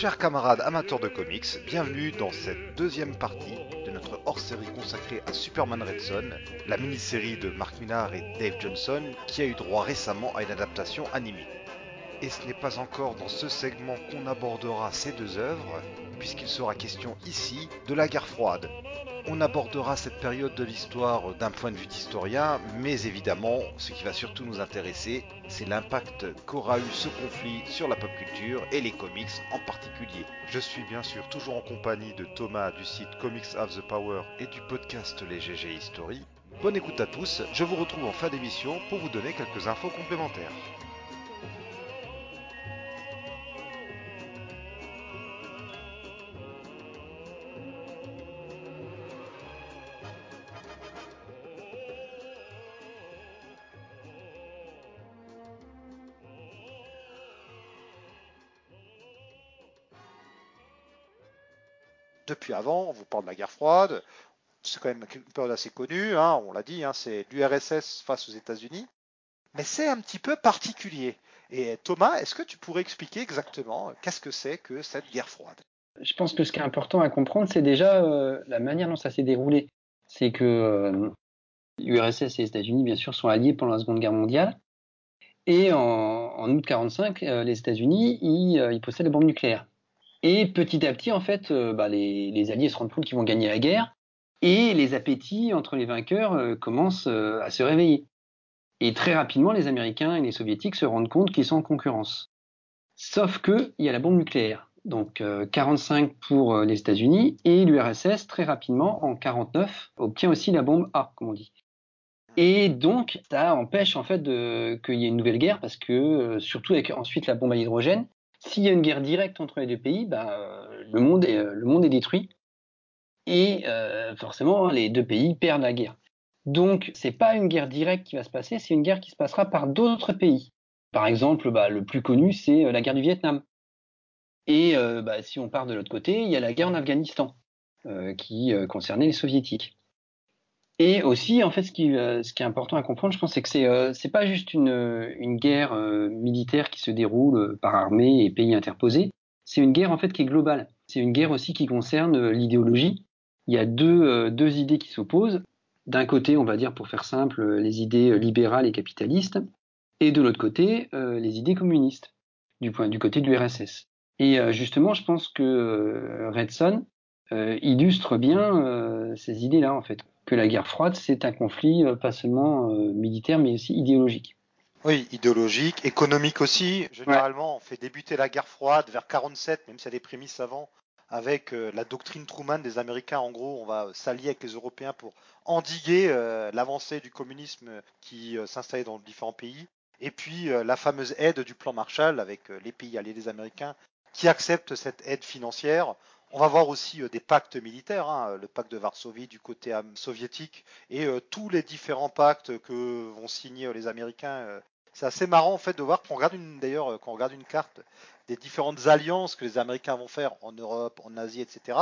Chers camarades amateurs de comics, bienvenue dans cette deuxième partie de notre hors-série consacrée à Superman Red Son, la mini-série de Mark Millar et Dave Johnson qui a eu droit récemment à une adaptation animée. Et ce n'est pas encore dans ce segment qu'on abordera ces deux œuvres, puisqu'il sera question ici de la guerre froide, on abordera cette période de l'histoire d'un point de vue d'historien, mais évidemment, ce qui va surtout nous intéresser, c'est l'impact qu'aura eu ce conflit sur la pop culture et les comics en particulier. Je suis bien sûr toujours en compagnie de Thomas du site Comics Have the Power et du podcast Les GG History. Bonne écoute à tous, je vous retrouve en fin d'émission pour vous donner quelques infos complémentaires. Depuis avant, on vous parle de la guerre froide, c'est quand même une période assez connue, hein, on l'a dit, hein, c'est l'URSS face aux États-Unis, mais c'est un petit peu particulier. Et Thomas, est-ce que tu pourrais expliquer exactement qu'est-ce que c'est que cette guerre froide? Je pense que ce qui est important à comprendre, c'est déjà euh, la manière dont ça s'est déroulé. C'est que l'URSS euh, et les États-Unis, bien sûr, sont alliés pendant la Seconde Guerre mondiale. Et en, août 1945, euh, les États-Unis, ils, ils possèdent la bombe nucléaire. Et petit à petit, en fait, euh, bah, les, Alliés se rendent compte qu'ils vont gagner la guerre, et les appétits entre les vainqueurs euh, commencent euh, à se réveiller. Et très rapidement, les Américains et les Soviétiques se rendent compte qu'ils sont en concurrence. Sauf qu'il y a la bombe nucléaire. Donc 45 pour les États-Unis et l'URSS très rapidement en 49 obtient aussi la bombe A, comme on dit. Et donc ça empêche en fait qu'il y ait une nouvelle guerre parce que surtout avec ensuite la bombe à hydrogène, s'il y a une guerre directe entre les deux pays, bah, le, monde est, le monde est détruit. Et euh, forcément, les deux pays perdent la guerre. Donc, c'est pas une guerre directe qui va se passer, c'est une guerre qui se passera par d'autres pays. Par exemple, bah, le plus connu, c'est euh, la guerre du Vietnam. Et euh, bah, si on part de l'autre côté, il y a la guerre en Afghanistan, qui concernait les soviétiques. Et aussi, en fait, ce qui, euh, ce qui est important à comprendre, je pense, c'est que c'est euh, pas juste une, une guerre euh, militaire qui se déroule par armée et pays interposés. C'est une guerre en fait qui est globale. C'est une guerre aussi qui concerne l'idéologie. Il y a deux, deux idées qui s'opposent. D'un côté, on va dire pour faire simple, les idées libérales et capitalistes, et de l'autre côté, les idées communistes, du point du côté du RSS. Et justement, je pense que Redson illustre bien ces idées-là en fait que la guerre froide, c'est un conflit euh, pas seulement euh, militaire, mais aussi idéologique. Oui, idéologique, économique aussi. Généralement, on fait débuter la guerre froide vers 47, même s'il y a des avant, avec euh, la doctrine Truman des Américains. En gros, on va s'allier avec les Européens pour endiguer l'avancée du communisme qui s'installait dans différents pays. Et puis la fameuse aide du plan Marshall avec les pays alliés des Américains qui acceptent cette aide financière on va voir aussi euh, des pactes militaires, hein, le pacte de Varsovie du côté soviétique et euh, tous les différents pactes que vont signer euh, les Américains. c'est assez marrant en fait de voir qu'on regarde une quand regarde une carte des différentes alliances que les Américains vont faire en Europe, en Asie, etc.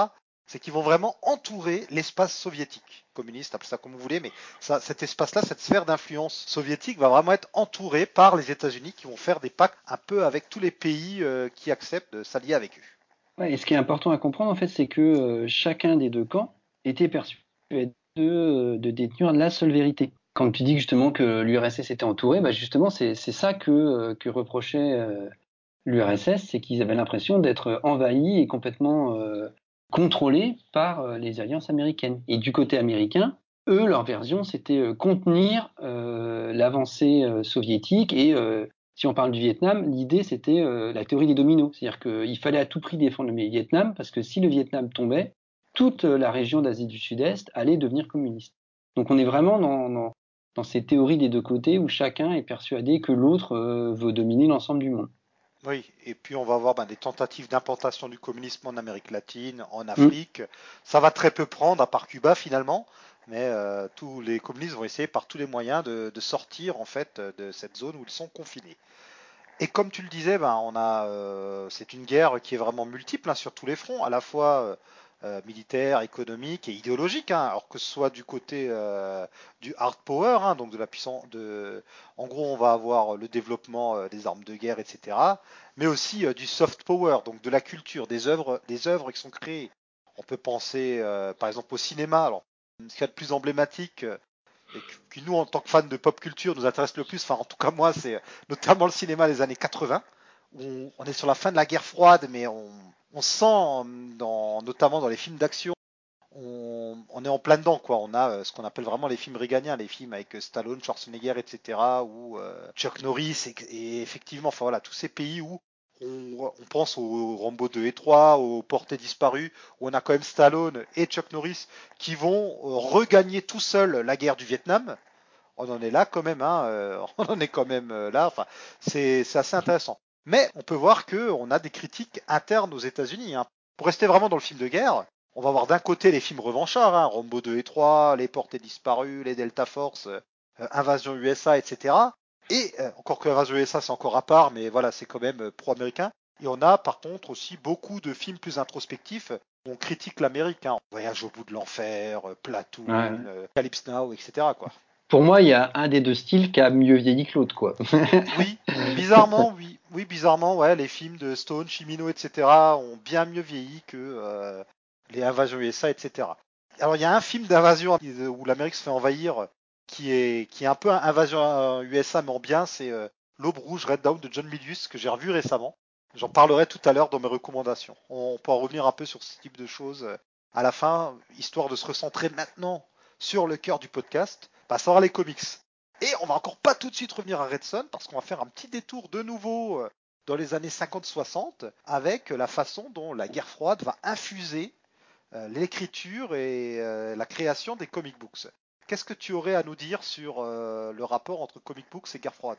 C'est qu'ils vont vraiment entourer l'espace soviétique, communiste, appelez ça comme vous voulez, mais cet espace-là, cette sphère d'influence soviétique va vraiment être entourée par les États-Unis qui vont faire des pactes un peu avec tous les pays qui acceptent de s'allier avec eux et ce qui est important à comprendre, en fait, c'est que euh, chacun des deux camps était perçu de, euh, de détenir la seule vérité. Quand tu dis justement que l'URSS était entourée, bah justement, c'est ça que, euh, que reprochait l'URSS, c'est qu'ils avaient l'impression d'être envahis et complètement contrôlés par les alliances américaines. Et du côté américain, eux, leur version, c'était contenir l'avancée soviétique et si on parle du Vietnam, l'idée c'était euh, la théorie des dominos, c'est-à-dire qu'il fallait à tout prix défendre le Vietnam parce que si le Vietnam tombait, toute la région d'Asie du Sud-Est allait devenir communiste. Donc on est vraiment dans, dans, ces théories des deux côtés où chacun est persuadé que l'autre euh, veut dominer l'ensemble du monde. Oui, et puis on va avoir ben, des tentatives d'implantation du communisme en Amérique latine, en mm. Afrique. Ça va très peu prendre, à part Cuba finalement, mais tous les communistes vont essayer par tous les moyens de, sortir en fait de cette zone où ils sont confinés. Et comme tu le disais, ben, on a, euh, c'est une guerre qui est vraiment multiple hein, sur tous les fronts, à la fois euh, euh, militaire, économique et idéologique, hein, alors que ce soit du côté euh, du hard power, hein, donc de la puissance, de, en gros, on va avoir le développement euh, des armes de guerre, etc., mais aussi du soft power, donc de la culture, des œuvres, des œuvres qui sont créées. On peut penser, par exemple, au cinéma. Alors, ce qu'il y a de plus emblématique, et qui nous, en tant que fans de pop culture, nous intéresse le plus, enfin, en tout cas moi, c'est notamment le cinéma des années 80, où on est sur la fin de la guerre froide, mais on, sent, dans, notamment dans les films d'action, on, est en plein dedans, quoi. On a euh, ce qu'on appelle vraiment les films réganiens, les films avec euh, Stallone, Schwarzenegger, etc., ou euh, Chuck Norris, et, effectivement, enfin voilà, tous ces pays où on, pense aux Rambo 2 et 3, aux Portées disparues, où on a quand même Stallone et Chuck Norris qui vont regagner tout seuls la guerre du Vietnam. On en est là quand même, hein, on en est quand même là. Enfin, c'est assez intéressant. Mais on peut voir qu'on a des critiques internes aux États-Unis. Hein. Pour rester vraiment dans le film de guerre, on va voir d'un côté les films revanchards, hein, Rambo 2 et 3, Les Portées disparues, Les Delta Force, euh, Invasion USA, etc. Et euh, encore que Invasion USA c'est encore à part, mais voilà, c'est quand même euh, pro-américain. Et on a par contre aussi beaucoup de films plus introspectifs où on critique l'Amérique. Hein. Voyage au bout de l'enfer, Platoon, Calypso Now, etc. Quoi pour moi, il y a un des deux styles qui a mieux vieilli que l'autre, quoi. oui, bizarrement, oui, oui, bizarrement, ouais, les films de Stone, Chimino, etc. ont bien mieux vieilli que euh, les Invasions USA, etc. Alors, il y a un film d'invasion où l'Amérique se fait envahir, qui est qui est un peu un Invasion USA mais en bien, c'est euh, L'Aube Rouge, Red Dawn de John Milius que j'ai revu récemment. J'en parlerai tout à l'heure dans mes recommandations. On peut en revenir un peu sur ce type de choses euh, à la fin, histoire de se recentrer maintenant sur le cœur du podcast passons à les comics. Et on va encore pas tout de suite revenir à Red Son parce qu'on va faire un petit détour de nouveau euh, dans les années 50-60 avec la façon dont la guerre froide va infuser euh, l'écriture et euh, la création des comic books. Qu'est-ce que tu aurais à nous dire sur le rapport entre comic books et guerre froide?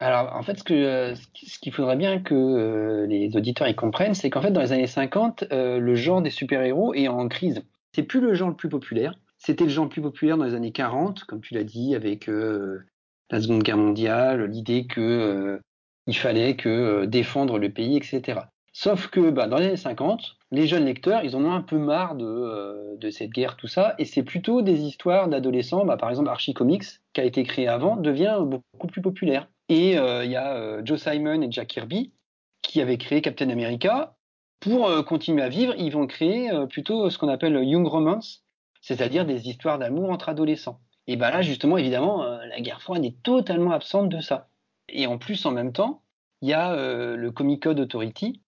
Alors, en fait, ce ce qu'il faudrait bien que les auditeurs y comprennent, c'est qu'en fait, dans les années 50, le genre des super-héros est en crise. C'est plus le genre le plus populaire. C'était le genre plus populaire dans les années 40, comme tu l'as dit, avec euh, la Seconde Guerre mondiale, l'idée que euh, il fallait que euh, défendre le pays, etc. Sauf que bah, dans les années 50, les jeunes lecteurs, ils en ont un peu marre de, de cette guerre, tout ça, et c'est plutôt des histoires d'adolescents. Bah, par exemple, Archie Comics, qui a été créé avant, devient beaucoup plus populaire. Et il y a Joe Simon et Jack Kirby qui avaient créé Captain America. Pour continuer à vivre, ils vont créer plutôt ce qu'on appelle Young Romance, c'est-à-dire des histoires d'amour entre adolescents. Et ben là, justement, évidemment, euh, la guerre froide est totalement absente de ça. Et en plus, en même temps, il y a euh, le Comic Code Authority,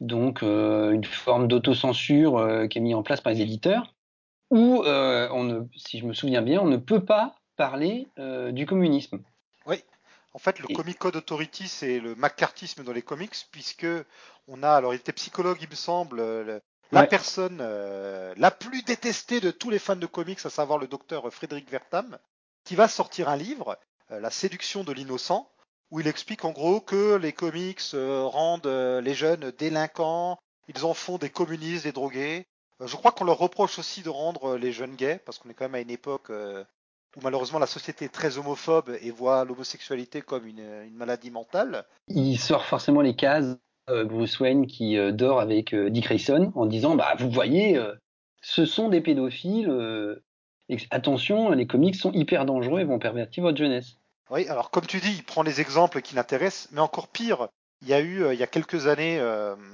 donc euh, une forme d'autocensure qui est mise en place par les éditeurs, où, on ne, si je me souviens bien, on ne peut pas parler du communisme. Oui, en fait, le Comic Code Authority, c'est le macartisme dans les comics, puisque on a, alors il était psychologue, il me semble, la personne euh, la plus détestée de tous les fans de comics, à savoir le docteur Frédéric Vertam, qui va sortir un livre, euh, La séduction de l'innocent, où il explique en gros que les comics euh, rendent les jeunes délinquants, ils en font des communistes, des drogués. je crois qu'on leur reproche aussi de rendre les jeunes gays, parce qu'on est quand même à une époque où malheureusement la société est très homophobe et voit l'homosexualité comme une, maladie mentale. Il sort forcément les cases euh, Bruce Wayne qui euh, dort avec euh, Dick Grayson en disant bah vous voyez ce sont des pédophiles attention les comics sont hyper dangereux et vont pervertir votre jeunesse. Oui, alors comme tu dis, il prend les exemples qui l'intéressent, mais encore pire, il y a eu il y a quelques années,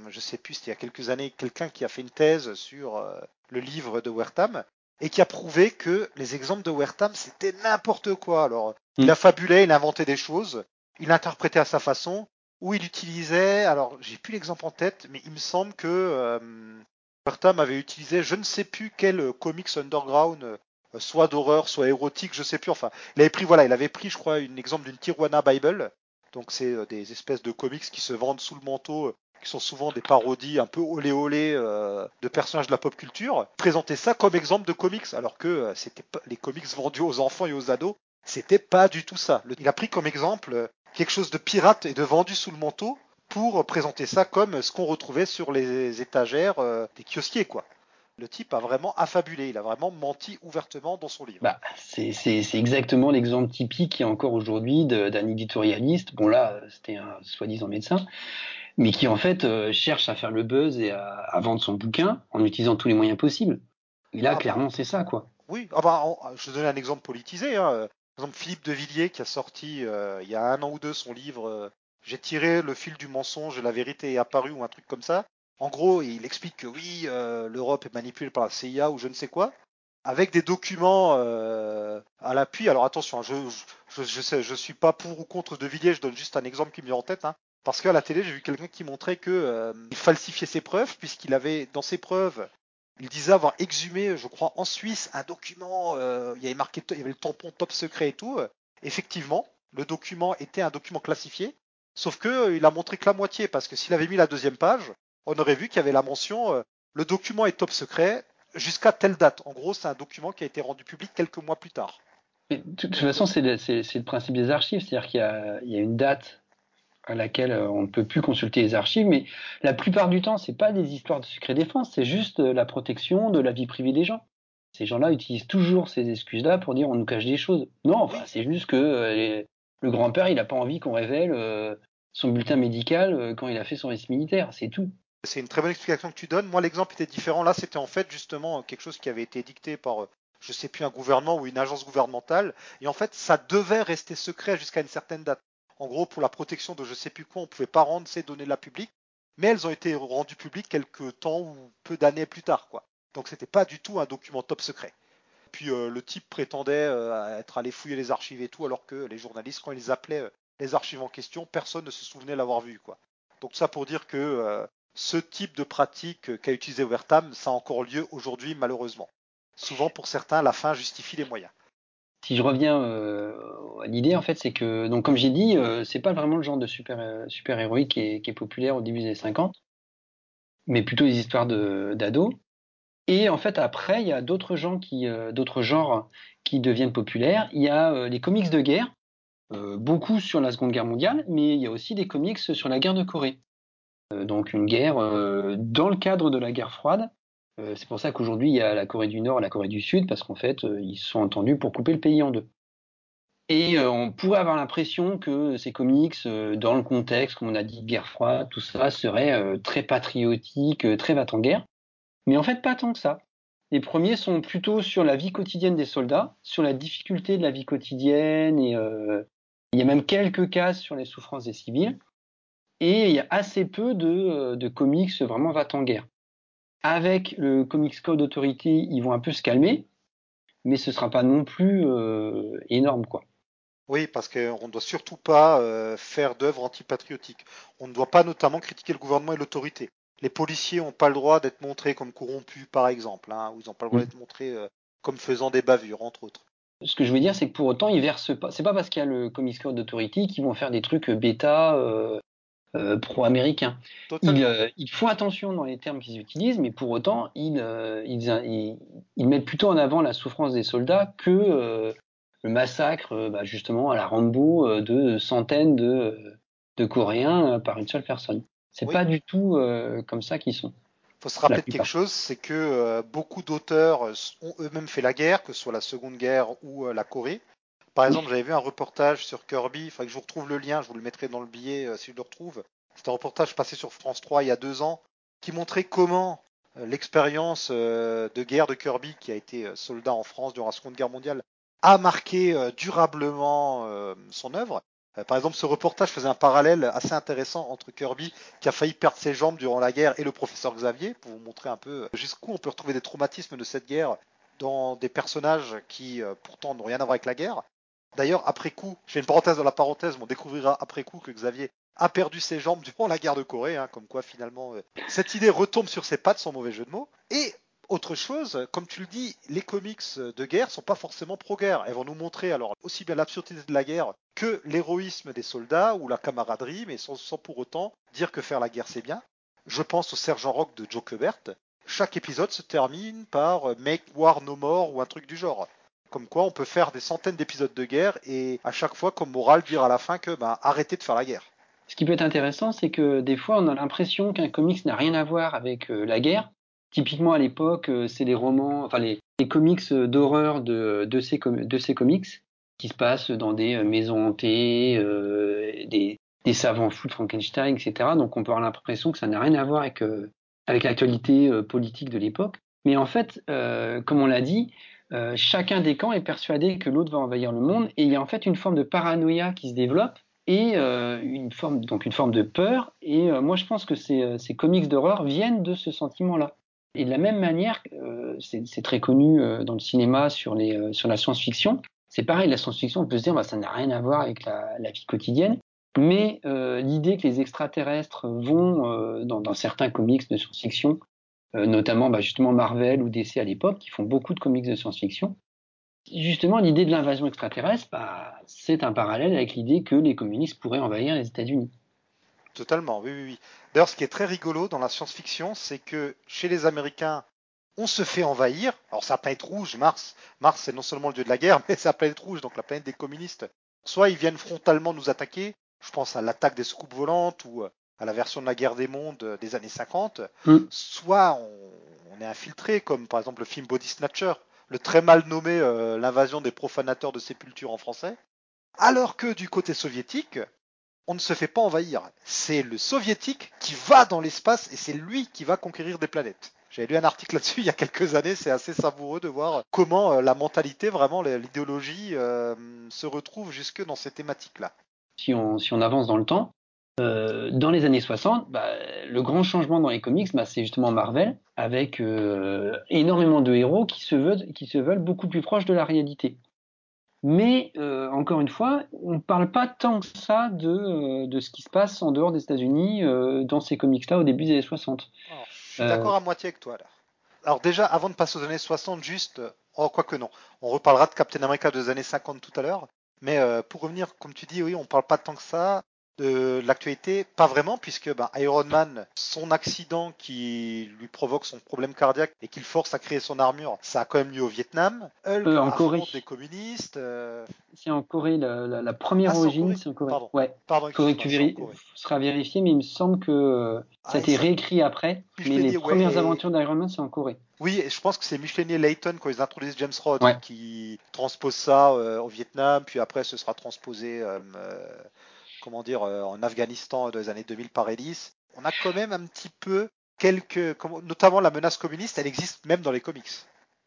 je sais plus, c'était il y a quelques années, quelqu'un qui a fait une thèse sur le livre de Wertham et qui a prouvé que les exemples de Wertham c'était n'importe quoi. Alors, il hmm. a fabulé, il a inventé des choses, il interprétait à sa façon, où il utilisait, alors j'ai plus l'exemple en tête, mais il me semble que euh, avait utilisé je ne sais plus quel euh, comics underground, euh, soit d'horreur, soit érotique, je sais plus. Enfin, il avait pris, voilà, il avait pris, je crois, un exemple d'une Tijuana Bible. Donc c'est euh, des espèces de comics qui se vendent sous le manteau, qui sont souvent des parodies un peu olé olé de personnages de la pop culture. Présenter ça comme exemple de comics, alors que c'était les comics vendus aux enfants et aux ados, c'était pas du tout ça. Il a pris comme exemple quelque chose de pirate et de vendu sous le manteau pour présenter ça comme ce qu'on retrouvait sur les étagères euh, des kiosquiers, quoi. Le type a vraiment affabulé, il a vraiment menti ouvertement dans son livre. Bah, c'est exactement l'exemple typique qui est encore aujourd'hui d'un éditorialiste. Bon là, c'était un soi-disant médecin, mais qui en fait cherche à faire le buzz et à, vendre son bouquin en utilisant tous les moyens possibles. Et là, ah, clairement, c'est ça, quoi. Oui, ah bah, je vais donner un exemple politisé. Hein. Par exemple, Philippe de Villiers qui a sorti il y a un an ou deux son livre J'ai tiré le fil du mensonge et la vérité est apparue ou un truc comme ça. En gros, il explique que oui, l'Europe est manipulée par la CIA ou je ne sais quoi avec des documents euh, à l'appui. Alors attention, hein, je, je, suis pas pour ou contre De Villiers, je donne juste un exemple qui me vient en tête. Hein, parce qu'à la télé, j'ai vu quelqu'un qui montrait que euh, falsifiait ses preuves, puisqu'il avait dans ses preuves, il disait avoir exhumé, je crois, en Suisse, un document. Euh, il y avait marqué, il y avait le tampon top secret et tout. Effectivement, le document était un document classifié, sauf que il a montré que la moitié, parce que s'il avait mis la deuxième page, on aurait vu qu'il y avait la mention le document est top secret, jusqu'à telle date. En gros, c'est un document qui a été rendu public quelques mois plus tard. de toute façon, c'est le, principe des archives, c'est-à-dire qu'il y, a une date à laquelle euh, on ne peut plus consulter les archives, mais la plupart du temps, c'est pas des histoires de secret défense, c'est juste euh, la protection de la vie privée des gens. Ces gens-là utilisent toujours ces excuses-là pour dire on nous cache des choses. Non, enfin, c'est juste que euh, le grand-père, il n'a pas envie qu'on révèle son bulletin médical quand il a fait son récit militaire, c'est tout. C'est une très bonne explication que tu donnes. Moi, l'exemple était différent. Là, c'était en fait justement quelque chose qui avait été dicté par, euh, je sais plus, un gouvernement ou une agence gouvernementale. Et en fait, ça devait rester secret jusqu'à une certaine date. En gros, pour la protection de je sais plus quoi, on pouvait pas rendre ces données-là publiques. Mais elles ont été rendues publiques quelques temps ou peu d'années plus tard, quoi. Donc, c'était pas du tout un document top secret. Puis euh, le type prétendait euh, être allé fouiller les archives et tout, alors que les journalistes, quand ils appelaient les archives en question, personne ne se souvenait l'avoir vu, quoi. Donc ça pour dire que ce type de pratique qu'a utilisé Overtam, ça a encore lieu aujourd'hui malheureusement. Souvent pour certains, la fin justifie les moyens. Si je reviens euh, à l'idée, en fait, c'est que, donc comme j'ai dit, euh, c'est pas vraiment le genre de super, euh, qui est, populaire au début des 50, mais plutôt des histoires d'ados. Et en fait, après, il y a d'autres gens qui, d'autres genres qui deviennent populaires. Il y a les comics de guerre, beaucoup sur la Seconde Guerre mondiale, mais il y a aussi des comics sur la guerre de Corée. Euh, donc une guerre euh, dans le cadre de la guerre froide. Euh, c'est pour ça qu'aujourd'hui il y a la Corée du Nord et la Corée du Sud parce qu'en fait ils se sont entendus pour couper le pays en deux. Et on pourrait avoir l'impression que ces comics, dans le contexte, comme on a dit, guerre froide, tout ça, serait très patriotique, très va en guerre. Mais en fait, pas tant que ça. Les premiers sont plutôt sur la vie quotidienne des soldats, sur la difficulté de la vie quotidienne, et il y a même quelques cases sur les souffrances des civils. Et il y a assez peu de, euh, de comics vraiment va-t-en-guerre. Avec le Comics Code Authority, ils vont un peu se calmer, mais ce sera pas non plus euh, énorme, quoi. Oui, parce qu'on ne doit surtout pas euh, faire d'œuvres antipatriotiques. On ne doit pas notamment critiquer le gouvernement et l'autorité. Les policiers n'ont pas le droit d'être montrés comme corrompus, par exemple, hein, ou ils n'ont pas le droit mm. d'être montrés comme faisant des bavures, entre autres. Ce que je veux dire, c'est que pour autant, ils versent pas. C'est pas parce qu'il y a le Comics Code Authority qu'ils vont faire des trucs bêta euh, pro-américains. Euh, ils, font attention dans les termes qu'ils utilisent, mais pour autant, ils, euh, ils, mettent plutôt en avant la souffrance des soldats que le massacre, bah, justement, à la Rambo de centaines de, de Coréens par une seule personne. C'est pas du tout comme ça qu'ils sont. Il faut se rappeler de quelque chose, c'est que beaucoup d'auteurs ont eux-mêmes fait la guerre, que ce soit la Seconde Guerre ou la Corée. Par exemple, j'avais vu un reportage sur Kirby, il faudrait que je vous retrouve le lien, je vous le mettrai dans le billet euh, si je le retrouve. C'était un reportage passé sur France 3 il y a deux ans, qui montrait comment euh, l'expérience euh, de guerre de Kirby, qui a été soldat en France durant la Seconde Guerre mondiale, a marqué durablement son œuvre. Par exemple, ce reportage faisait un parallèle assez intéressant entre Kirby, qui a failli perdre ses jambes durant la guerre, et le professeur Xavier, pour vous montrer un peu jusqu'où on peut retrouver des traumatismes de cette guerre dans des personnages qui pourtant n'ont rien à voir avec la guerre. D'ailleurs, après coup, j'ai une parenthèse dans la parenthèse, on découvrira après coup que Xavier a perdu ses jambes durant la guerre de Corée, hein, comme quoi finalement euh, cette idée retombe sur ses pattes sans mauvais jeu de mots. Et autre chose, comme tu le dis, les comics de guerre sont pas forcément pro-guerre. Elles vont nous montrer alors aussi bien l'absurdité de la guerre que l'héroïsme des soldats ou la camaraderie, mais sans, sans, pour autant dire que faire la guerre c'est bien. Je pense au Sergent Rock de Joe Kubert. Chaque épisode se termine par euh, Make War No More ou un truc du genre. Comme quoi, on peut faire des centaines d'épisodes de guerre et à chaque fois, comme morale, dire à la fin que bah, arrêtez de faire la guerre. Ce qui peut être intéressant, c'est que des fois, on a l'impression qu'un comics n'a rien à voir avec euh, la guerre. Typiquement, à l'époque, euh, c'est les romans, enfin les, comics d'horreur de, ces, comics qui se passent dans des euh, maisons hantées, des, savants fous de Frankenstein, etc. Donc on peut avoir l'impression que ça n'a rien à voir avec l'actualité politique de l'époque. Mais en fait, comme on l'a dit, chacun des camps est persuadé que l'autre va envahir le monde et il y a en fait une forme de paranoïa qui se développe et une forme donc une forme de peur et moi je pense que ces, comics d'horreur viennent de ce sentiment là et de la même manière, euh, c'est très connu euh, dans le cinéma sur, les, euh, sur la science-fiction. C'est pareil, la science-fiction, on peut se dire, bah, ça n'a rien à voir avec la, vie quotidienne. Mais l'idée que les extraterrestres vont, dans, certains comics de science-fiction, notamment bah, justement Marvel ou DC à l'époque, qui font beaucoup de comics de science-fiction, justement l'idée de l'invasion extraterrestre, bah, c'est un parallèle avec l'idée que les communistes pourraient envahir les États-Unis. Totalement, oui, oui, oui. D'ailleurs, ce qui est très rigolo dans la science-fiction, c'est que chez les Américains, on se fait envahir. Alors, sa planète rouge, Mars, Mars, c'est non seulement le dieu de la guerre, mais c'est la planète rouge, donc la planète des communistes. Soit ils viennent frontalement nous attaquer, je pense à l'attaque des soucoupes volantes ou euh, à la version de la guerre des mondes euh, des années 50, mm. soit on, est infiltré, comme par exemple le film Body Snatcher, le très mal nommé euh, L'invasion des profanateurs de sépulture en français. Alors que du côté soviétique, on ne se fait pas envahir. C'est le soviétique qui va dans l'espace et c'est lui qui va conquérir des planètes. J'avais lu un article là-dessus il y a quelques années, c'est assez savoureux de voir comment euh, la mentalité, vraiment l'idéologie euh, se retrouve jusque dans ces thématiques-là. Si on, si on avance dans le temps, euh, dans les années 60, bah, le grand changement dans les comics, bah, c'est justement Marvel, avec énormément de héros qui se, veulent, qui se veulent beaucoup plus proches de la réalité. Mais euh, encore une fois, on ne parle pas tant que ça de, euh, de, ce qui se passe en dehors des États-Unis euh, dans ces comics-là au début des années 60. je suis d'accord à moitié avec toi là. Alors déjà, avant de passer aux années 60, juste, oh, quoi que non, on reparlera de Captain America des années 50 tout à l'heure. Mais pour revenir, comme tu dis, oui, on ne parle pas tant que ça de l'actualité, pas vraiment, puisque ben, Iron Man, son accident qui lui provoque son problème cardiaque et qu'il force à créer son armure, ça a quand même lieu au Vietnam. Hulk euh, en Corée. des communistes. Euh. C'est en Corée, la, première ah, origine, c'est en Corée. Pardon. Ouais. Pardon, Corée, tu véri... sera vérifié, mais il me semble que euh, ça a ah, été réécrit après. mais les premières aventures d'Iron Man, c'est en Corée. Oui, et je pense que c'est Michelinier Layton quand ils introduisent James Rod qui transpose ça au Vietnam, puis après ce sera transposé comment dire, euh, en Afghanistan dans les années 2000 par Ellis, on a quand même un petit peu quelques, notamment la menace communiste, elle existe même dans les comics.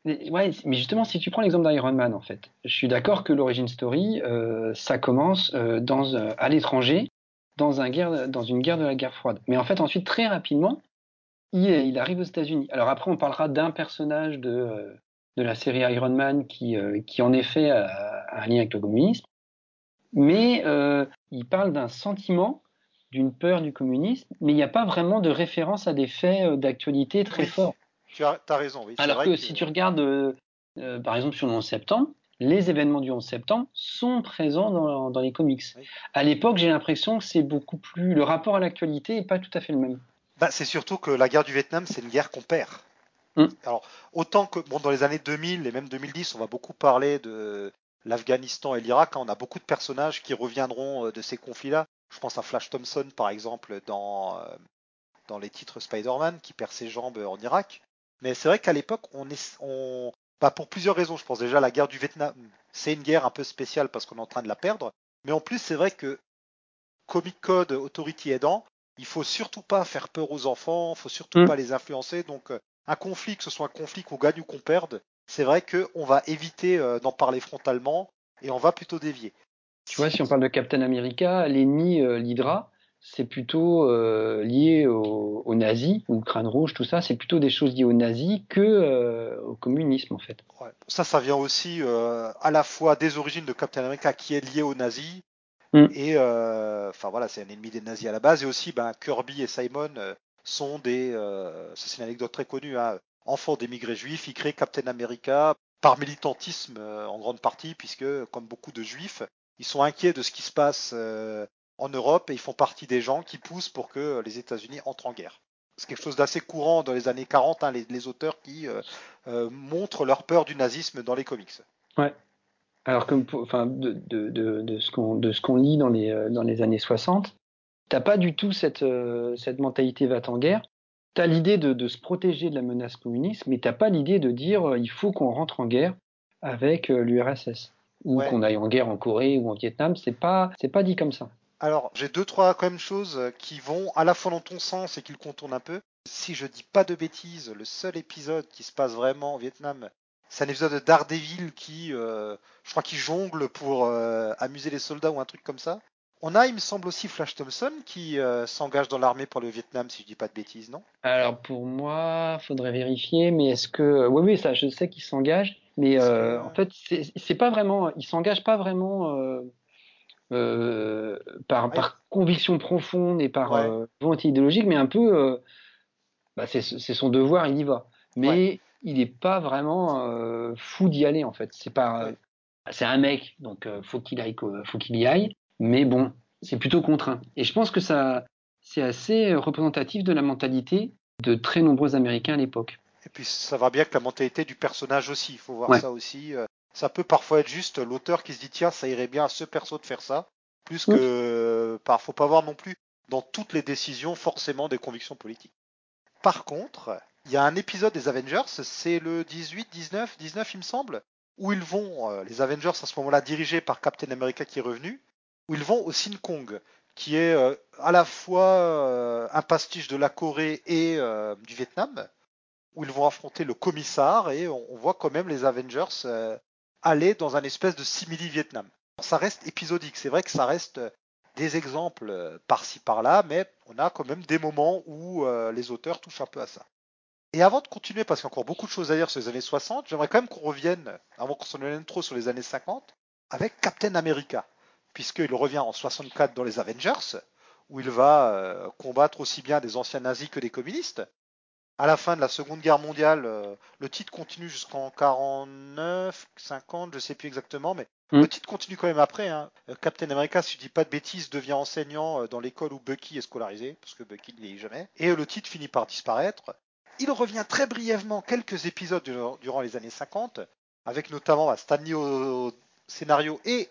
Ouais, mais justement, si tu prends l'exemple d'Iron Man, en fait, je suis d'accord que l'origine story, euh, ça commence euh, dans, à l'étranger, dans, une guerre de la guerre froide. Mais en fait, ensuite, très rapidement, il, il arrive aux États-Unis. Alors après, on parlera d'un personnage de, de la série Iron Man qui, qui en effet a un lien avec le communisme mais euh, il parle d'un sentiment, d'une peur du communisme, mais il n'y a pas vraiment de référence à des faits euh, d'actualité très forts. Tu as, raison, oui. Alors que, si tu regardes, euh, par exemple, sur le 11 septembre, les événements du 11 septembre sont présents dans, les comics. À l'époque, j'ai l'impression que c'est beaucoup plus. Le rapport à l'actualité n'est pas tout à fait le même. Bah, c'est surtout que la guerre du Vietnam, c'est une guerre qu'on perd. Hum. Alors, autant que bon, dans les années 2000 et même 2010, on va beaucoup parler de, l'Afghanistan et l'Irak, hein, on a beaucoup de personnages qui reviendront euh, de ces conflits-là. Je pense à Flash Thompson, par exemple, dans, euh, dans les titres Spider-Man, qui perd ses jambes en Irak. Mais c'est vrai qu'à l'époque, on est, on, bah pour plusieurs raisons. Je pense déjà la guerre du Vietnam, c'est une guerre un peu spéciale parce qu'on est en train de la perdre. Mais en plus, c'est vrai que Comic Code Authority aidant, il faut surtout pas faire peur aux enfants, il faut surtout mm. pas les influencer. Donc, euh, un conflit, que ce soit un conflit qu'on gagne ou qu'on perde, c'est vrai qu'on va éviter euh, d'en parler frontalement et on va plutôt dévier. Tu vois, si on parle de Captain America, l'ennemi, euh, l'Hydra, c'est plutôt euh, lié aux nazis, ou crâne rouge, tout ça, c'est plutôt des choses liées aux nazis que au communisme en fait. Ça, ça vient aussi à la fois des origines de Captain America qui est lié aux nazis, mm. et enfin voilà, c'est un ennemi des nazis à la base, et aussi ben, Kirby et Simon sont des, c'est une anecdote très connue, hein, enfant d'émigrés juifs, il crée Captain America par militantisme euh, en grande partie, puisque comme beaucoup de juifs, ils sont inquiets de ce qui se passe euh, en Europe et ils font partie des gens qui poussent pour que les États-Unis entrent en guerre. C'est quelque chose d'assez courant dans les années 40, hein, les, auteurs qui euh, montrent leur peur du nazisme dans les comics. Ouais. Alors, enfin, de, ce qu'on lit dans les, années 60, t'as pas du tout cette, cette mentalité va en guerre tu as l'idée de, se protéger de la menace communiste, mais tu pas l'idée de dire euh, il faut qu'on rentre en guerre avec euh, l'URSS ou qu'on aille en guerre en Corée ou en Vietnam. C'est pas c'est pas dit comme ça. Alors, j'ai deux, trois quand même choses qui vont à la fois dans ton sens et qui le contournent un peu. Si je dis pas de bêtises, le seul épisode qui se passe vraiment au Vietnam, c'est un épisode de Daredevil qui, euh, je crois qu'il jongle pour amuser les soldats ou un truc comme ça. On a, il me semble aussi, Flash Thompson qui euh, s'engage dans l'armée pour le Vietnam, si je dis pas de bêtises, non? Alors pour moi, faudrait vérifier, mais est-ce que, oui, oui, ça, je sais qu'il s'engage, mais en fait, c'est pas vraiment, il s'engage pas vraiment par, par, conviction profonde et par volonté idéologique, mais un peu, bah, c'est son devoir, il y va. Mais il n'est pas vraiment euh, fou d'y aller en fait. C'est pas, c'est un mec, donc euh, faut qu'il aille, faut qu'il y aille. Mais bon, c'est plutôt contraint. Et je pense que ça, c'est assez représentatif de la mentalité de très nombreux Américains à l'époque. Et puis ça va bien que la mentalité du personnage aussi. Il faut voir ça aussi. Euh. Ça peut parfois être juste l'auteur qui se dit tiens, ça irait bien à ce perso de faire ça, plus que, ne faut pas voir non plus dans toutes les décisions forcément des convictions politiques. Par contre, il y a un épisode des Avengers, c'est le 18, 19, 19 il me semble, où ils vont, euh, les Avengers à ce moment-là dirigés par Captain America qui est revenu, où ils vont au Sin Kong, qui est euh, à la fois euh, un pastiche de la Corée et du Vietnam, où ils vont affronter le commissaire et on, voit quand même les Avengers aller dans un espèce de simili-Vietnam. Ça reste épisodique, c'est vrai que ça reste des exemples par-ci par-là, mais on a quand même des moments où les auteurs touchent un peu à ça. Et avant de continuer, parce qu'il y a encore beaucoup de choses à dire sur les années 60, j'aimerais quand même qu'on revienne, avant qu'on s'en éloigne trop sur les années 50, avec Captain America, puisqu'il revient en 64 dans les Avengers, où il va euh, combattre aussi bien des anciens nazis que des communistes. À la fin de la Seconde Guerre mondiale, euh, le titre continue jusqu'en 49, 50, je sais plus exactement, mais hmm. le titre continue quand même après. Hein. Euh, Captain America, si je dis pas de bêtises, devient enseignant dans l'école où Bucky est scolarisé, parce que Bucky ne l'est jamais. Et le titre finit par disparaître. Il revient très brièvement quelques épisodes durant les années 50, avec notamment bah, Stanley au scénario et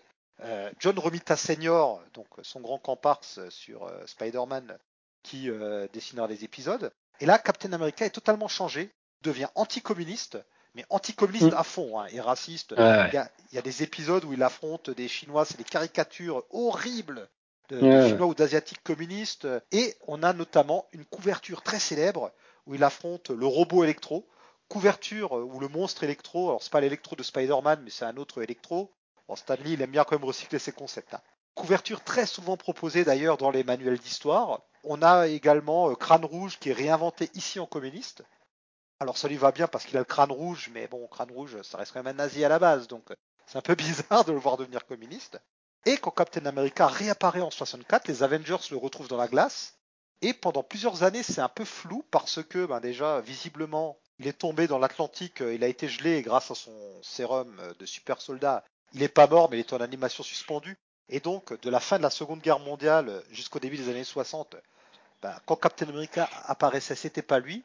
John Romita Senior, donc son grand comparse sur euh, Spider-Man, qui euh, dessinera les épisodes. Et là, Captain America est totalement changé, devient anticommuniste, mais anticommuniste mm. à fond hein, et raciste. il, y a, des épisodes où il affronte des Chinois, c'est des caricatures horribles de Chinois ou d'Asiatiques communistes. Et on a notamment une couverture très célèbre où il affronte le robot électro, couverture euh, ou le monstre électro, alors c'est pas l'électro de Spider-Man, mais c'est un autre électro. Bon, Stanley, il aime bien quand même recycler ses concepts. Hein. Couverture très souvent proposée d'ailleurs dans les manuels d'histoire. On a également euh, Crâne Rouge qui est réinventé ici en communiste. Alors ça lui va bien parce qu'il a le crâne rouge, mais bon, crâne rouge, ça reste quand même un nazi à la base, donc euh, c'est un peu bizarre de le voir devenir communiste. Et quand Captain America réapparaît en 64, les Avengers le retrouvent dans la glace, et pendant plusieurs années, c'est un peu flou parce que ben déjà, visiblement, il est tombé dans l'Atlantique, euh, il a été gelé grâce à son sérum de super soldat. Il n'est pas mort, mais il est en animation suspendue. Et donc, de la fin de la Seconde Guerre mondiale jusqu'au début des années 60, ben, quand Captain America apparaissait, c'était pas lui.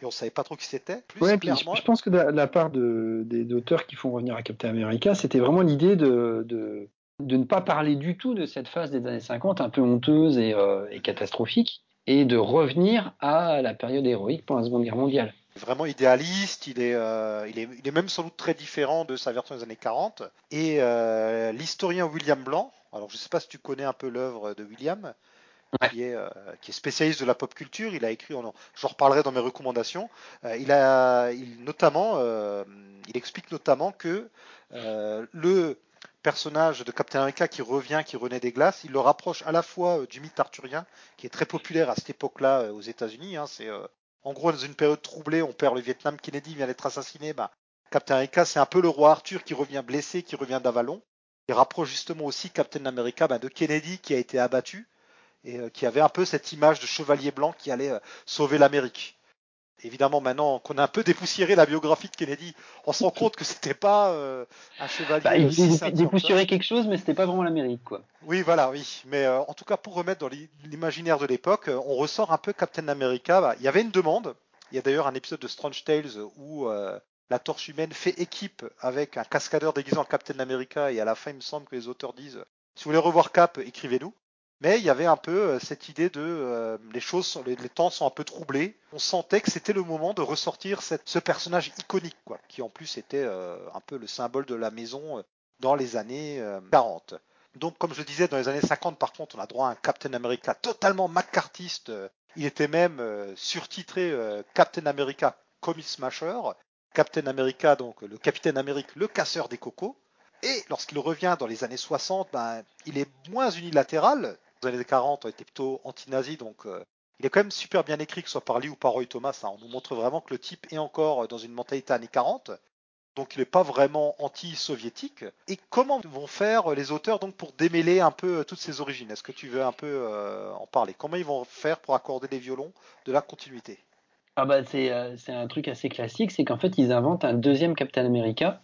Et on savait pas trop qui c'était. Ouais, je, pense que de la, part des auteurs qui font revenir à Captain America, c'était vraiment l'idée de, de, ne pas parler du tout de cette phase des années 50, un peu honteuse et euh, catastrophique, et de revenir à la période héroïque pendant la Seconde Guerre mondiale. Vraiment idéaliste, il est, euh, il est, il est même sans doute très différent de sa version des années 40. Et euh, l'historien William Blanc, alors je ne sais pas si tu connais un peu l'œuvre de William, qui, est, euh, qui est spécialiste de la pop culture, il a écrit, j'en reparlerai dans mes recommandations, il a, il, notamment, il explique notamment que le personnage de Captain America qui revient, qui renaît des glaces, il le rapproche à la fois euh, du mythe arthurien, qui est très populaire à cette époque-là euh, aux États-Unis. Hein, c'est euh, en gros dans une période troublée, on perd le Vietnam, Kennedy vient d'être assassiné. Bah, Captain America, c'est un peu le roi Arthur qui revient blessé, qui revient d'Avalon. Il rapproche justement aussi Captain America bah, de Kennedy qui a été abattu et qui avait un peu cette image de chevalier blanc qui allait sauver l'Amérique évidemment, maintenant qu'on a un peu dépoussiéré la biographie de Kennedy, on se rend compte que c'était pas euh, un chevalier. Bah, il dépoussiéré quelque chose, mais c'était pas vraiment l'Amérique, quoi. Oui, voilà, oui. Mais euh, en tout cas, pour remettre dans l'imaginaire de l'époque, euh, on ressort un peu Captain America. Bah, il y avait une demande. Il y a d'ailleurs un épisode de Strange Tales où la torche humaine fait équipe avec un cascadeur déguisé en Captain America et à la fin, il me semble que les auteurs disent si vous voulez revoir Cap, écrivez-nous. Mais il y avait un peu euh, cette idée de euh, les choses, les, temps sont un peu troublés. On sentait que c'était le moment de ressortir ce personnage iconique, quoi, qui en plus était euh, un peu le symbole de la maison dans les années 40. Donc, comme je disais, dans les années 50, par contre, on a droit à un Captain America totalement McCarthyiste. Il était même surtitré Captain America Comic Smasher. Captain America, donc le Capitaine Amérique, le casseur des cocos. Et lorsqu'il revient dans les années 60, ben, il est moins unilatéral. Les années 40, on était plutôt anti-nazi, donc euh, il est quand même super bien écrit, que ce soit par lui ou par Roy Thomas. Hein. On nous montre vraiment que le type est encore dans une mentalité années 40. Donc il n'est pas vraiment anti-soviétique. Et comment vont faire les auteurs donc pour démêler un peu euh, toutes ces origines? Est-ce que tu veux un peu euh, en parler? Comment ils vont faire pour accorder des violons de la continuité? Ah bah euh, c'est un truc assez classique, c'est qu'en fait ils inventent un deuxième Captain America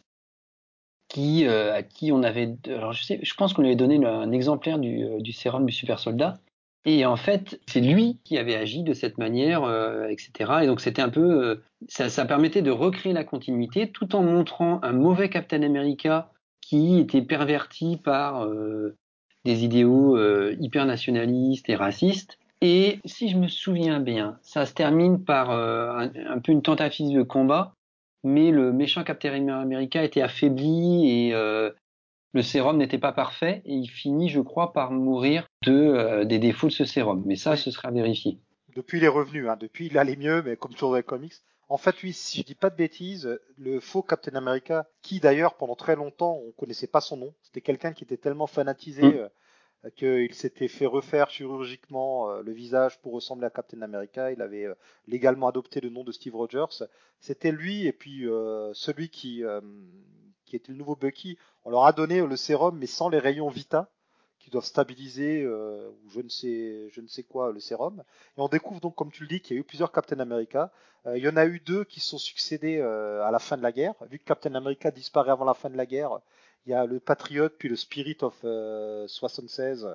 qui à qui on avait alors je sais je pense qu'on lui avait donné un exemplaire du, du sérum du super soldat et en fait, c'est lui qui avait agi de cette manière, euh, etc. Et donc c'était un peu, euh, ça, ça, permettait de recréer la continuité tout en montrant un mauvais Captain America qui était perverti par euh, des idéaux hyper nationalistes et racistes. Et si je me souviens bien, ça se termine par un, un, peu une tentative de combat, mais le méchant Captain America était affaibli et le sérum n'était pas parfait et il finit, je crois, par mourir de, euh, des défauts de ce sérum. Mais ça, ce sera vérifié. Depuis, il est revenu. Hein. Depuis, il allait mieux, mais comme toujours dans les comics. En fait, oui, si je dis pas de bêtises, le faux Captain America, qui d'ailleurs pendant très longtemps on connaissait pas son nom, c'était quelqu'un qui était tellement fanatisé mm. Euh, qu'il s'était fait refaire chirurgicalement euh, le visage pour ressembler à Captain America. Il avait légalement adopté le nom de Steve Rogers. C'était lui et puis celui qui qui était le nouveau Bucky, on leur a donné le sérum mais sans les rayons Vita qui doivent stabiliser euh, je ne sais quoi le sérum. Et on découvre donc comme tu le dis qu'il y a eu plusieurs Captain America. Euh, il y en a eu deux qui sont succédés euh, à la fin de la guerre. Vu que Captain America disparaît avant la fin de la guerre, il y a le Patriot puis le Spirit of 76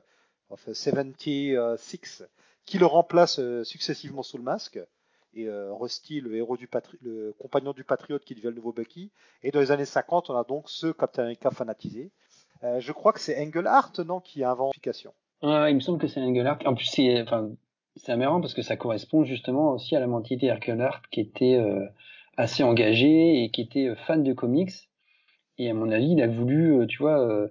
of 76 qui le remplace successivement sous le masque et Rusty, le le compagnon du Patriote qui devient le nouveau Bucky. Et dans les années 50, on a donc ce Captain America fanatisé. Euh, je crois que c'est Engelhart, non, qui invente l'application. Ouais, il me semble que c'est Engelhart. En plus, c'est, enfin, c'est aberrant parce que ça correspond justement aussi à la mentalité Engelhart qui était euh, assez engagé et qui était euh, fan de comics. Et à mon avis, il a voulu, tu vois,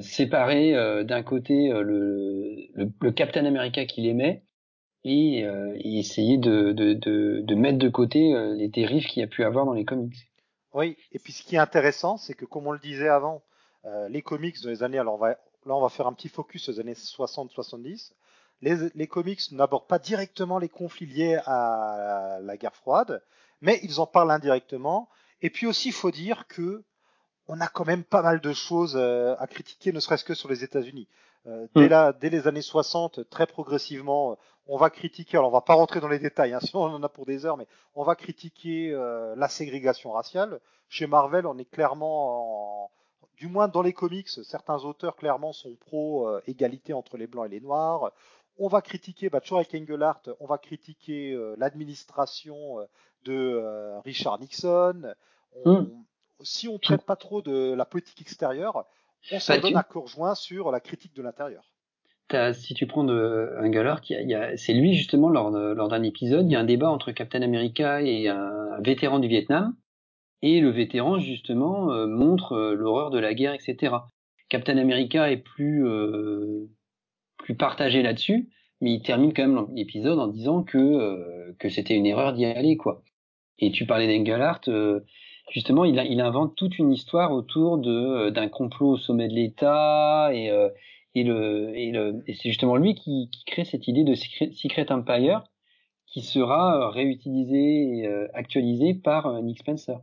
séparer d'un côté le, le, le, Captain America qu'il aimait et, et essayer de, de, de, de, mettre de côté les dérives qu'il y a pu avoir dans les comics. Oui, et puis ce qui est intéressant, c'est que comme on le disait avant, les comics dans les années, alors on va, là on va faire un petit focus aux années 60-70, les, les, comics n'abordent pas directement les conflits liés à la guerre froide, mais ils en parlent indirectement. Et puis aussi, il faut dire que on a quand même pas mal de choses euh, à critiquer, ne serait-ce que sur les États-Unis. Euh, dès, mm. dès les années 60, très progressivement, on va critiquer, alors on va pas rentrer dans les détails, hein, sinon on en a pour des heures, mais on va critiquer euh, la ségrégation raciale. Chez Marvel, on est clairement, en, du moins dans les comics, certains auteurs clairement sont pro euh, entre les blancs et les noirs. On va critiquer, bah, toujours avec Engelhardt, on va critiquer euh, l'administration de Richard Nixon. On, mm. Si on traite pas trop de la politique extérieure, on se bah, donne à corps joint sur la critique de l'intérieur si tu prends de Engelhardt, c'est lui justement lors, lors d'un épisode, il y a un débat entre Captain America et un vétéran du Vietnam, et le vétéran justement euh, montre euh, l'horreur de la guerre, etc. Captain America est plus euh, plus partagé là-dessus, mais il termine quand même l'épisode en disant que que c'était une erreur d'y aller quoi. Et tu parlais d'Engelhardt, justement, il, invente toute une histoire autour de d'un complot au sommet de l'État et et, le, et, le, et c'est justement lui qui, qui, crée cette idée de Secret, Empire qui sera euh, réutilisé et euh, actualisé par Nick Spencer.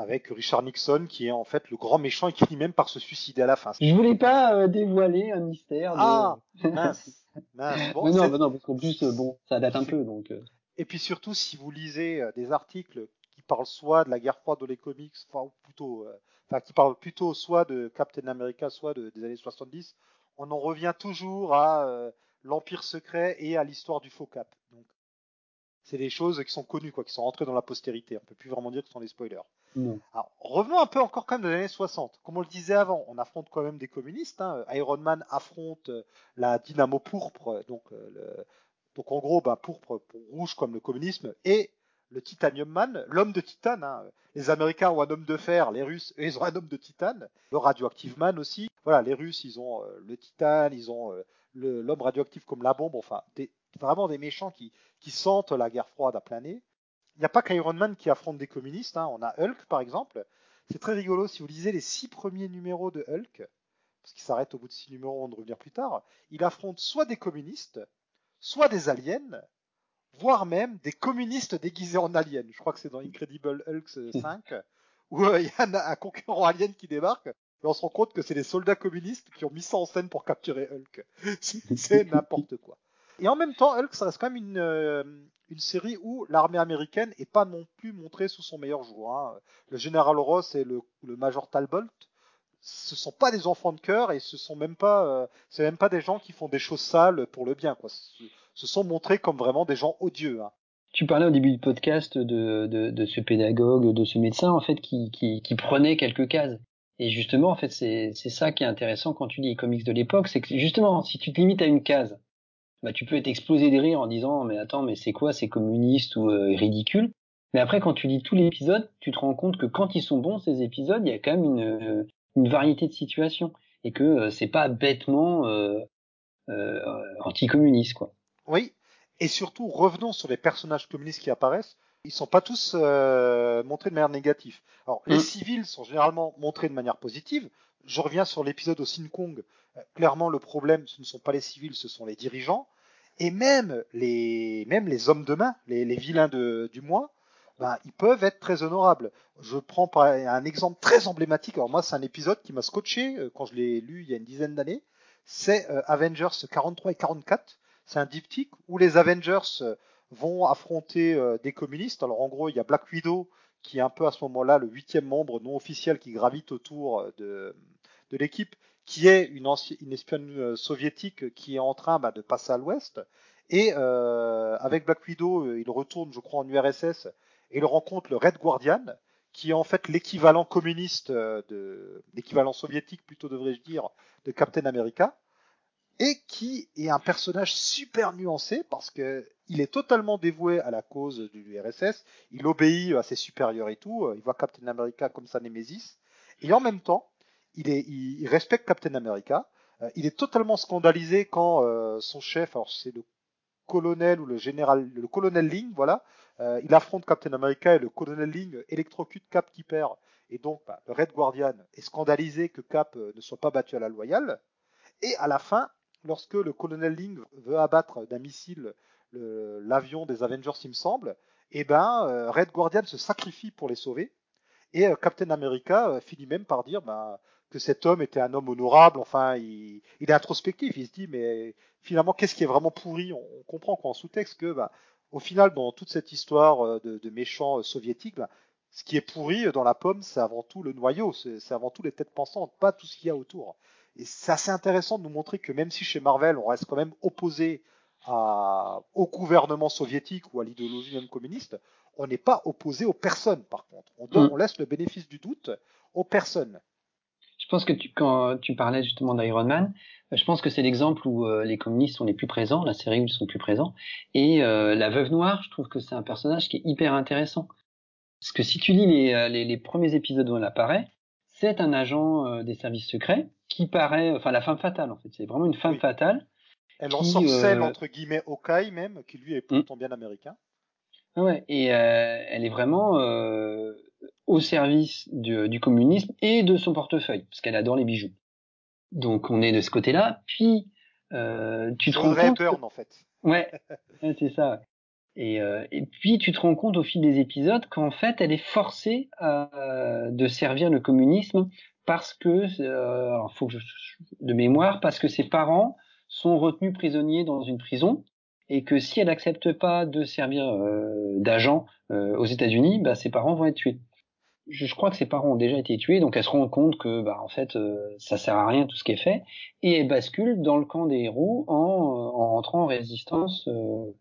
Avec Richard Nixon qui est en fait le grand méchant et qui finit même par se suicider à la fin. Je voulais pas dévoiler un mystère. De... Ah mince, mince. Bon, non, non, parce qu'en plus bon, ça date un peu donc. Et puis surtout si vous lisez des articles qui parlent soit de la guerre froide dans les comics, enfin plutôt, enfin qui parlent plutôt soit de Captain America, soit de, des années 70, on en revient toujours à euh, l'Empire secret et à l'histoire du faux cap. Donc, c'est des choses qui sont connues, quoi, qui sont rentrées dans la postérité. On peut plus vraiment dire que ce sont des spoilers. Alors, revenons un peu encore quand même de l'année 60. Comme on le disait avant, on affronte quand même des communistes. Hein. Iron Man affronte euh, la dynamo pourpre, donc, euh, donc en gros, bah, pourpre pour rouge comme le communisme, et le Titanium Man, l'homme de titane. Hein. Les Américains ont un homme de fer, les Russes, ils ont un homme de titane. Le Radioactive Man aussi. Voilà, les Russes, ils ont euh, le titane, ils ont euh, l'homme radioactif comme la bombe. Enfin, vraiment des méchants qui, qui sentent la guerre froide à plein nez. Il n'y a pas qu'Iron Man qui affronte des communistes. Hein. On a Hulk, par exemple. C'est très rigolo. Si vous lisez les six premiers numéros de Hulk, parce qu'il s'arrête au bout de six numéros on de revenir plus tard, il affronte soit des communistes, soit des aliens, voire même des communistes déguisés en aliens. Je crois que c'est dans Incredible Hulk 5, où euh, il y a un, concurrent alien qui débarque, et on se rend compte que c'est les soldats communistes qui ont mis ça en scène pour capturer Hulk. c'est n'importe quoi. Et en même temps, Hulk, ça reste quand même une, euh, une série où l'armée américaine est pas non plus montrée sous son meilleur jour. Hein. Le général Ross et le, le Major Talbot, ce sont pas des enfants de cœur et ce sont même pas, euh, c'est même pas des gens qui font des choses sales pour le bien. Quoi se sont montrés comme vraiment des gens odieux. Hein. Tu parlais au début du podcast de, de, de, ce pédagogue, de ce médecin en fait qui, qui, qui prenait quelques cases. Et justement, en fait, c'est ça qui est intéressant quand tu lis les comics de l'époque, c'est que justement, si tu te limites à une case, bah, tu peux être explosé de rire en disant mais attends, mais c'est quoi, c'est communiste ou euh, ridicule? Mais après, quand tu lis tous les épisodes, tu te rends compte que quand ils sont bons ces épisodes, il y a quand même une, euh, une variété de situations et que euh, c'est pas bêtement euh, euh, anticommuniste quoi. Oui, et surtout revenons sur les personnages communistes qui apparaissent. Ils sont pas tous euh, montrés de manière négative. Alors les mm. civils sont généralement montrés de manière positive. Je reviens sur l'épisode au Sin Kong. Euh, clairement, le problème, ce ne sont pas les civils, ce sont les dirigeants. Et même les, hommes de main, les, vilains du mois, ben, ils peuvent être très honorables. Je prends un exemple très emblématique. Alors moi, c'est un épisode qui m'a scotché euh, quand je l'ai lu il y a une dizaine d'années. C'est Avengers 43 et 44 c'est un diptyque où les Avengers euh, vont affronter euh, des communistes. Alors en gros, il y a Black Widow qui est un peu à ce moment-là le huitième membre non officiel qui gravite autour euh, de, de l'équipe, qui est une, ancienne, une espionne soviétique qui est en train bah, de passer à l'ouest. Et euh, avec Black Widow, il retourne, je crois, en URSS et il rencontre le Red Guardian, qui est en fait l'équivalent communiste de l'équivalent soviétique, plutôt devrais-je dire, de Captain America et qui est un personnage super nuancé parce que il est totalement dévoué à la cause du RSS, il obéit à ses supérieurs et tout, il voit Captain America comme sa némésis, et en même temps, il, est, il, respecte Captain America, euh, il est totalement scandalisé quand euh, son chef, alors c'est le colonel ou le général, le colonel Ling, voilà, euh, il affronte Captain America et le colonel Ling électrocute Cap qui perd, et donc bah, le Red Guardian est scandalisé que Cap ne soit pas battu à la loyale, et à la fin, lorsque le colonel Ling veut abattre d'un missile l'avion des Avengers, il me semble, eh ben euh, Red Guardian se sacrifie pour les sauver. Et euh, Captain America euh, finit même par dire bah, que cet homme était un homme honorable. Enfin, il, est introspectif. Il se dit mais finalement qu'est-ce qui est vraiment pourri? On, comprend qu'en sous-texte que bah, au final dans toute cette histoire de, méchants soviétiques, ce qui est pourri dans la pomme, c'est avant tout le noyau, c'est avant tout les têtes pensantes, pas tout ce qu'il y a autour. Et c'est assez intéressant de nous montrer que même si chez Marvel, on reste quand même opposé à, au gouvernement soviétique ou à l'idéologie même communiste, on n'est pas opposé aux personnes, par contre. On, donne, mm. on laisse le bénéfice du doute aux personnes. Je pense que tu, quand tu parlais justement d'Iron Man, je pense que c'est l'exemple où euh, les communistes sont les plus présents, la série où ils sont plus présents. Et euh, la veuve noire, je trouve que c'est un personnage qui est hyper intéressant. Parce que si tu lis les, euh, les, les premiers épisodes où elle apparaît, c'est un agent des services secrets qui paraît, enfin la femme fatale en fait, c'est vraiment une femme fatale. Elle en sorcelle euh, entre guillemets Hawkeye même, qui lui est pourtant mm. bien américain. Ah ouais, et euh, elle est vraiment euh, au service du, du, communisme et de son portefeuille, parce qu'elle adore les bijoux. Donc on est de ce côté-là. Puis euh, tu te rends compte. Burn, en fait. Ouais, c'est ça. Et, euh, et, puis tu te rends compte au fil des épisodes qu'en fait elle est forcée euh, de servir le communisme parce que, euh, alors faut que je, de mémoire, parce que ses parents sont retenus prisonniers dans une prison et que si elle n'accepte pas de servir euh, d'agent euh, aux États-Unis, bah, ses parents vont être tués. Je, je, crois que ses parents ont déjà été tués, donc elle se rend compte que, bah, en fait, euh, ça sert à rien tout ce qui est fait, et elle bascule dans le camp des héros en, en rentrant en résistance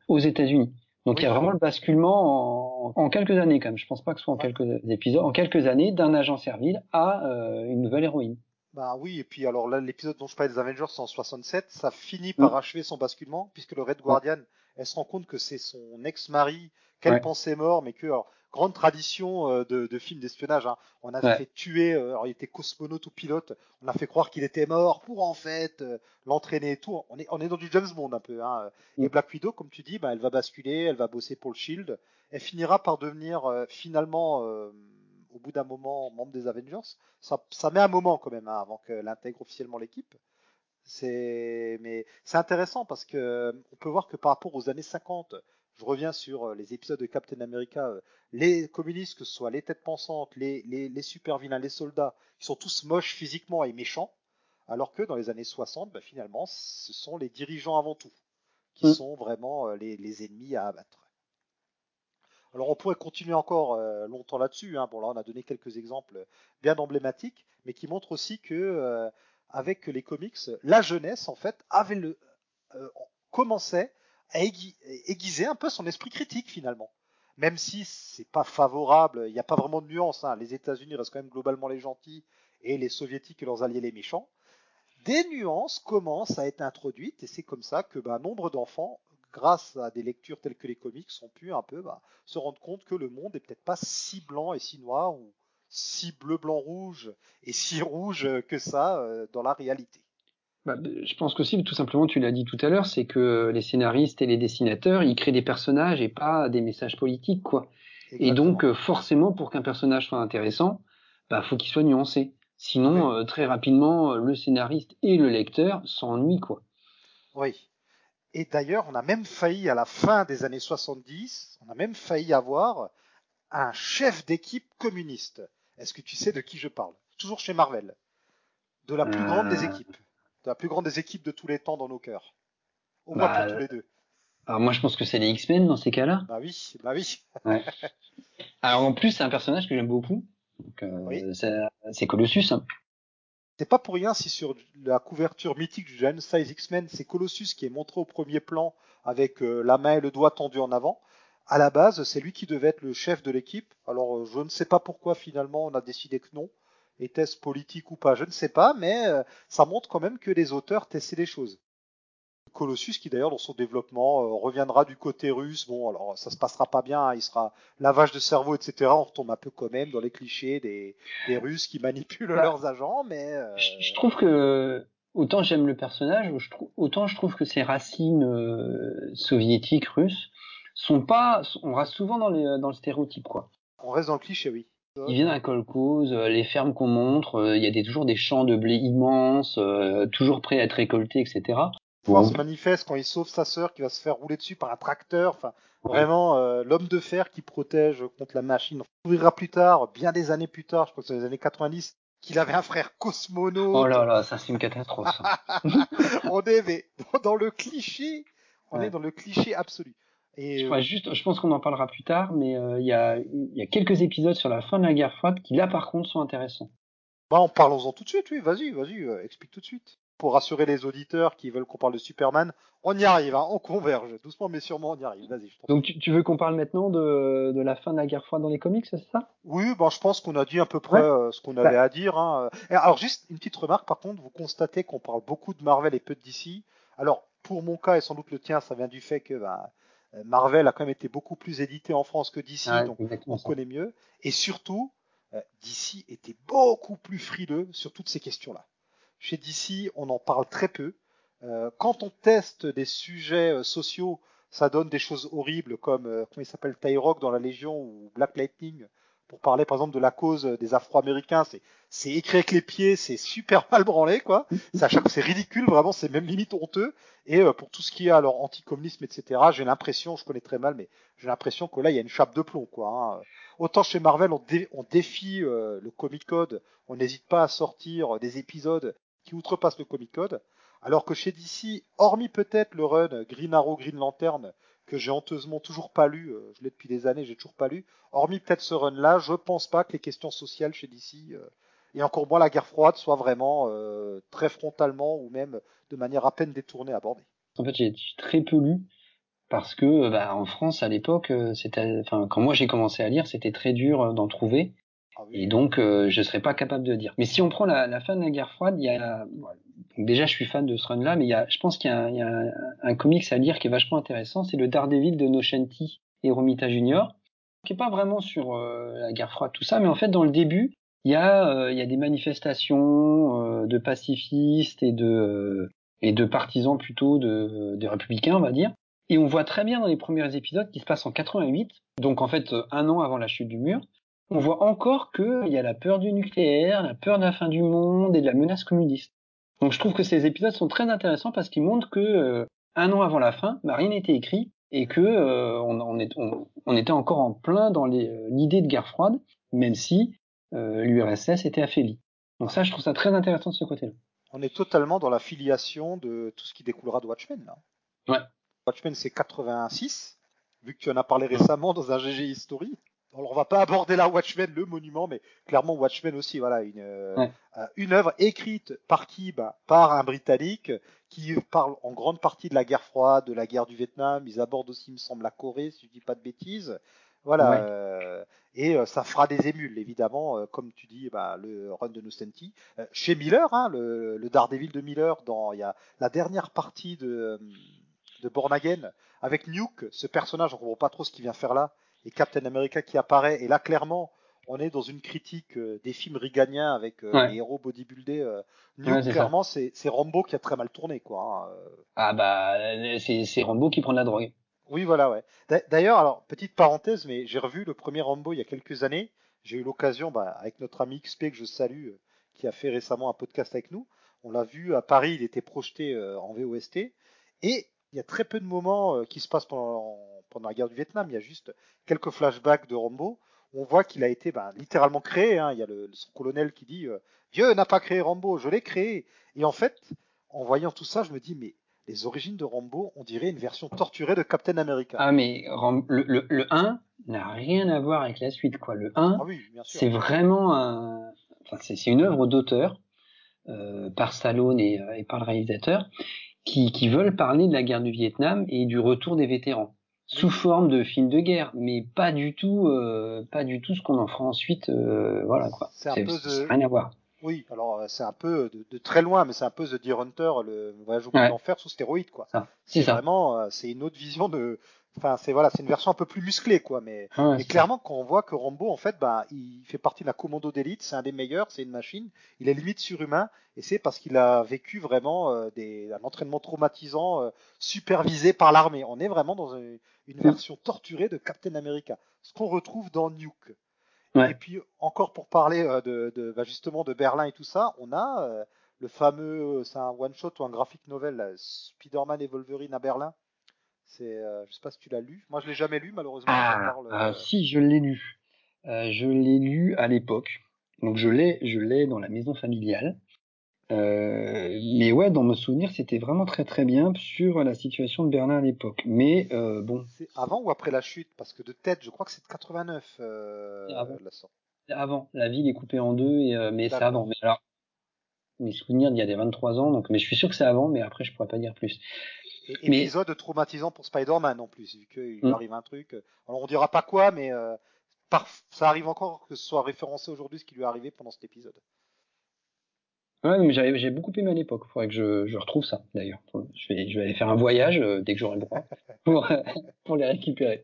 aux États-Unis. Donc il y a vraiment le basculement en, quelques années quand même. Je pense pas que ce soit en quelques épisodes, en quelques années d'un agent servile à euh, une nouvelle héroïne. Bah oui, et puis alors là l'épisode dont je parlais des Avengers en 67, ça finit par mm. achever son basculement puisque le Red Guardian elle se rend compte que c'est son ex-mari qu'elle pensait mort, mais que grande tradition euh, de, de films d'espionnage. Hein. On a fait tuer, euh, alors il était cosmonaute ou pilote, on a fait croire qu'il était mort pour en fait euh, l'entraîner et tout. On est, on est dans du James Bond un peu. Hein. Mm. Et Black Widow, comme tu dis, bah, elle va basculer, elle va bosser pour le Shield. Elle finira par devenir finalement, au bout d'un moment, membre des Avengers. Ça, ça met un moment quand même hein, avant qu'elle intègre officiellement l'équipe. C'est mais c'est intéressant parce que on peut voir que par rapport aux années 50, je reviens sur les épisodes de Captain America, les communistes, que ce soit les têtes pensantes, les, les, super vilains, les soldats, ils sont tous moches physiquement et méchants, alors que dans les années 60, bah, finalement, ce sont les dirigeants avant tout qui mm. sont vraiment les, ennemis à abattre. Alors on pourrait continuer encore longtemps là-dessus. Hein. Bon là on a donné quelques exemples bien emblématiques, mais qui montrent aussi que avec les comics, la jeunesse en fait avait le commençait à aiguiser un peu son esprit critique finalement même si c'est pas favorable, il n'y a pas vraiment de nuance. Hein. Les États-Unis restent quand même globalement les gentils et les Soviétiques et leurs alliés les méchants. Des nuances commencent à être introduites et c'est comme ça que bah, nombre d'enfants, grâce à des lectures telles que les comics, ont pu un peu bah, se rendre compte que le monde est peut-être pas si blanc et si noir ou si bleu, blanc, rouge et si rouge que ça euh, dans la réalité. Bah, je pense qu'aussi, tout simplement, tu l'as dit tout à l'heure, c'est que les scénaristes et les dessinateurs, ils créent des personnages et pas des messages politiques, quoi. Et donc, euh, forcément, pour qu'un personnage soit intéressant, bah, faut qu'il soit nuancé. Sinon, euh, très rapidement, le scénariste et le lecteur s'ennuient, quoi. Oui. Et d'ailleurs, on a même failli, à la fin des années 70, on a même failli avoir un chef d'équipe communiste. Est-ce que tu sais de qui je parle? Toujours chez Marvel. De la plus grande des euh, la plus grande des équipes de tous les temps dans nos cœurs. Au moins pour bah, tous les deux. Alors moi je pense que c'est les X-Men dans ces cas-là. Bah oui, bah oui. Alors en plus c'est un personnage que j'aime beaucoup. Euh, c'est Colossus. Hein. C'est pas pour rien si sur la couverture mythique du Giant Size X-Men, c'est Colossus qui est montré au premier plan avec euh, la main et le doigt tendus en avant. À la base, c'est lui qui devait être le chef de l'équipe. Alors je ne sais pas pourquoi finalement on a décidé que non. Était-ce politique ou pas Je ne sais pas, mais euh, ça montre quand même que les auteurs testaient des choses. Colossus, qui d'ailleurs dans son développement euh, reviendra du côté russe, bon alors ça se passera pas bien, hein, il sera lavage de cerveau, etc. On retombe un peu quand même dans les clichés des, des Russes qui manipulent bah, leurs agents, mais euh, je, trouve que autant j'aime le personnage, autant je trouve que ses racines soviétiques russes sont pas, on reste souvent dans, les, dans le stéréotype quoi. On reste dans le cliché, oui. Il vient d'un colcose, euh, les fermes qu'on montre, euh, il y a des, toujours des champs de blé immenses, euh, toujours prêts à être récoltés, etc. Bon. se manifeste quand il sauve sa sœur qui va se faire rouler dessus par un tracteur. Enfin, vraiment l'homme de fer qui protège contre la machine. On verra plus tard, bien des années plus tard, je crois que c'est les années 90, qu'il avait un frère cosmonaute. Oh là là, ça c'est une catastrophe. on est dans le cliché, on est dans le cliché absolu. Et je, juste, je pense qu'on en parlera plus tard, mais euh, il y, a, y, a, quelques épisodes sur la fin de la guerre froide qui là par contre sont intéressants. Bah, en parlons-en tout de suite, oui, vas-y, vas-y, euh, explique tout de suite. Pour rassurer les auditeurs qui veulent qu'on parle de Superman, on y arrive, hein, on converge, doucement mais sûrement on y arrive, vas-y. Donc tu, tu, veux qu'on parle maintenant de, de, la fin de la guerre froide dans les comics, c'est ça? Oui, bah, je pense qu'on a dit à peu près euh, ce qu'on bah. avait à dire. Hein. alors juste une petite remarque, par contre, vous constatez qu'on parle beaucoup de Marvel et peu de DC. Alors pour mon cas et sans doute le tien, ça vient du fait que bah, euh, Marvel a quand même été beaucoup plus édité en France que DC, donc on connaît mieux. Et surtout, euh, DC était beaucoup plus frileux sur toutes ces questions-là. Chez DC, on en parle très peu. Euh, quand on teste des sujets sociaux, ça donne des choses horribles comme comment il s'appelle Tyrock dans la Légion ou Black Lightning pour parler par exemple de la cause des Afro-Américains, c'est c'est écrit avec les pieds, c'est super mal branlé quoi. C'est c'est ridicule vraiment, c'est même limite honteux. Et euh, pour tout ce qui est alors anticommunisme etc, j'ai l'impression, je connais très mal, mais j'ai l'impression que là il y a une chape de plomb quoi. Hein. Autant chez Marvel on, on défie euh, le Comic Code, on n'hésite pas à sortir des épisodes qui outrepassent le Comic Code, alors que chez DC, hormis peut-être le run Green Arrow, Green Lantern que j'ai honteusement toujours pas lu, euh, je l'ai depuis des années, j'ai toujours pas lu. Hormis peut-être ce run-là, je pense pas que les questions sociales chez DC euh, et encore moins la guerre froide soient vraiment euh, très frontalement ou même de manière à peine détournée abordées. En fait, j'ai très peu lu parce que bah, en France à l'époque, quand moi j'ai commencé à lire, c'était très dur d'en trouver. Ah et donc, je serais pas capable de dire. Mais si on prend la, fin de la guerre froide, il y a déjà, je suis fan de ce run-là, mais il y a, je pense qu'il y a, il un, un, comics à lire qui est vachement intéressant, c'est le Daredevil de Nocenti et Romita Junior, qui est pas vraiment sur euh, la guerre froide, tout ça, mais en fait, dans le début, il y a, euh, il y a des manifestations euh, de pacifistes et de, et de partisans plutôt de, des républicains, on va dire. Et on voit très bien dans les premiers épisodes qui se passent en 88, donc en fait un an avant la chute du mur, on voit encore qu'il y a la peur du nucléaire, la peur de la fin du monde et de la menace communiste. Donc je trouve que ces épisodes sont très intéressants parce qu'ils montrent que euh, un an avant la fin, bah, rien n'était écrit et que euh, on, on, est, on, était encore en plein dans euh, l'idée de guerre froide, même si l'URSS était affaiblie. Donc ça, je trouve ça très intéressant de ce côté-là. On est totalement dans la filiation de tout ce qui découlera de Watchmen. Là. Ouais. Watchmen, c'est 86, vu que tu en as parlé récemment dans un GG History alors on va pas aborder la Watchmen, le monument, mais clairement Watchmen aussi, voilà, une, euh, une œuvre écrite par qui bah, Par un Britannique qui parle en grande partie de la guerre froide, de la guerre du Vietnam. Ils abordent aussi, il me semble, la Corée, si je dis pas de bêtises. Voilà. Euh, et euh, ça fera des émules, évidemment, comme tu dis, bah, le run de Nocenti. chez Miller, hein, le, le, Daredevil de Miller, dans il y a la dernière partie de, de Born Again, avec Nuke, ce personnage, on comprend pas trop ce qu'il vient faire là et Captain America qui apparaît. Et là, clairement, on est dans une critique euh, des films riganiens avec euh, les héros bodybuildés. Euh, clairement, c'est Rambo qui a très mal tourné, quoi. Hein, ah bah, c'est Rambo qui prend de la drogue. Oui, voilà, ouais. D'ailleurs, alors petite parenthèse, mais j'ai revu le premier Rambo il y a quelques années. J'ai eu l'occasion, bah, avec notre ami XP que je salue, qui a fait récemment un podcast avec nous. On l'a vu à Paris, il était projeté en VOST. Et il y a très peu de moments qui se passent pendant pendant la guerre du Vietnam. Il y a juste quelques flashbacks de Rambo. Où on voit qu'il a été ben, littéralement créé. Hein. Il y a le, son colonel qui dit euh, Dieu n'a pas créé Rambo, je l'ai créé. Et en fait, en voyant tout ça, je me dis mais les origines de Rambo, on dirait une version torturée de Captain America. Ah mais le, le, 1 n'a rien à voir avec la suite quoi. Le 1, ah c'est vraiment un... enfin, c'est une œuvre d'auteur euh, par Stallone et, euh, et, par le réalisateur qui, qui veulent parler de la guerre du Vietnam et du retour des vétérans sous forme de film de guerre, mais pas du tout, euh, pas du tout ce qu'on en fera ensuite. Euh, voilà quoi. C'est rien à voir. Oui, alors euh, c'est un peu de, très loin, mais c'est un peu The Deer Hunter, le voyage au bout de l'enfer sous stéroïde quoi. C'est vraiment, c'est une autre vision de, Enfin, c'est voilà, c'est une version un peu plus musclée, quoi. Mais, clairement, quand on voit que Rambo, en fait, bah, il fait partie de la commando d'élite, c'est un des meilleurs, c'est une machine. Il est limite surhumain, et c'est parce qu'il a vécu vraiment euh, des, un entraînement traumatisant euh, supervisé par l'armée. On est vraiment dans une, version torturée de Captain America, ce qu'on retrouve dans Nuke. Et puis encore pour parler euh, de, de bah, justement de Berlin et tout ça, on a le fameux, c'est un one shot ou un graphic novel, Spider-Man et Wolverine à Berlin c'est, euh, je sais pas si tu l'as lu. Moi, je l'ai jamais lu, malheureusement. Ah, ah euh, si, je l'ai lu. Euh, je l'ai lu à l'époque. Donc, je l'ai, je l'ai dans la maison familiale. mais ouais, dans mes souvenirs, c'était vraiment très très bien sur la situation de Berlin à l'époque. Mais bon. C'est avant ou après la chute? Parce que de tête, je crois que c'est de 89 avant. la Avant. La ville est coupée en deux, et, mais c'est avant. Mais alors, mes souvenirs d'il y a des 23 ans, donc, mais je suis sûr que c'est avant, mais après, je pourrais pas dire plus. Et, épisode traumatisant pour Spider-Man en plus, vu qu'il mm. arrive un truc. Euh, alors on dira pas quoi, mais euh, ça arrive encore que ce soit référencé aujourd'hui ce qui lui est arrivé pendant cet épisode. Ouais, mais j'ai beaucoup aimé à l'époque. Il faudrait que je, je, retrouve ça d'ailleurs. Je vais, je vais aller faire un voyage euh, dès que j'aurai le droit pour, pour les récupérer.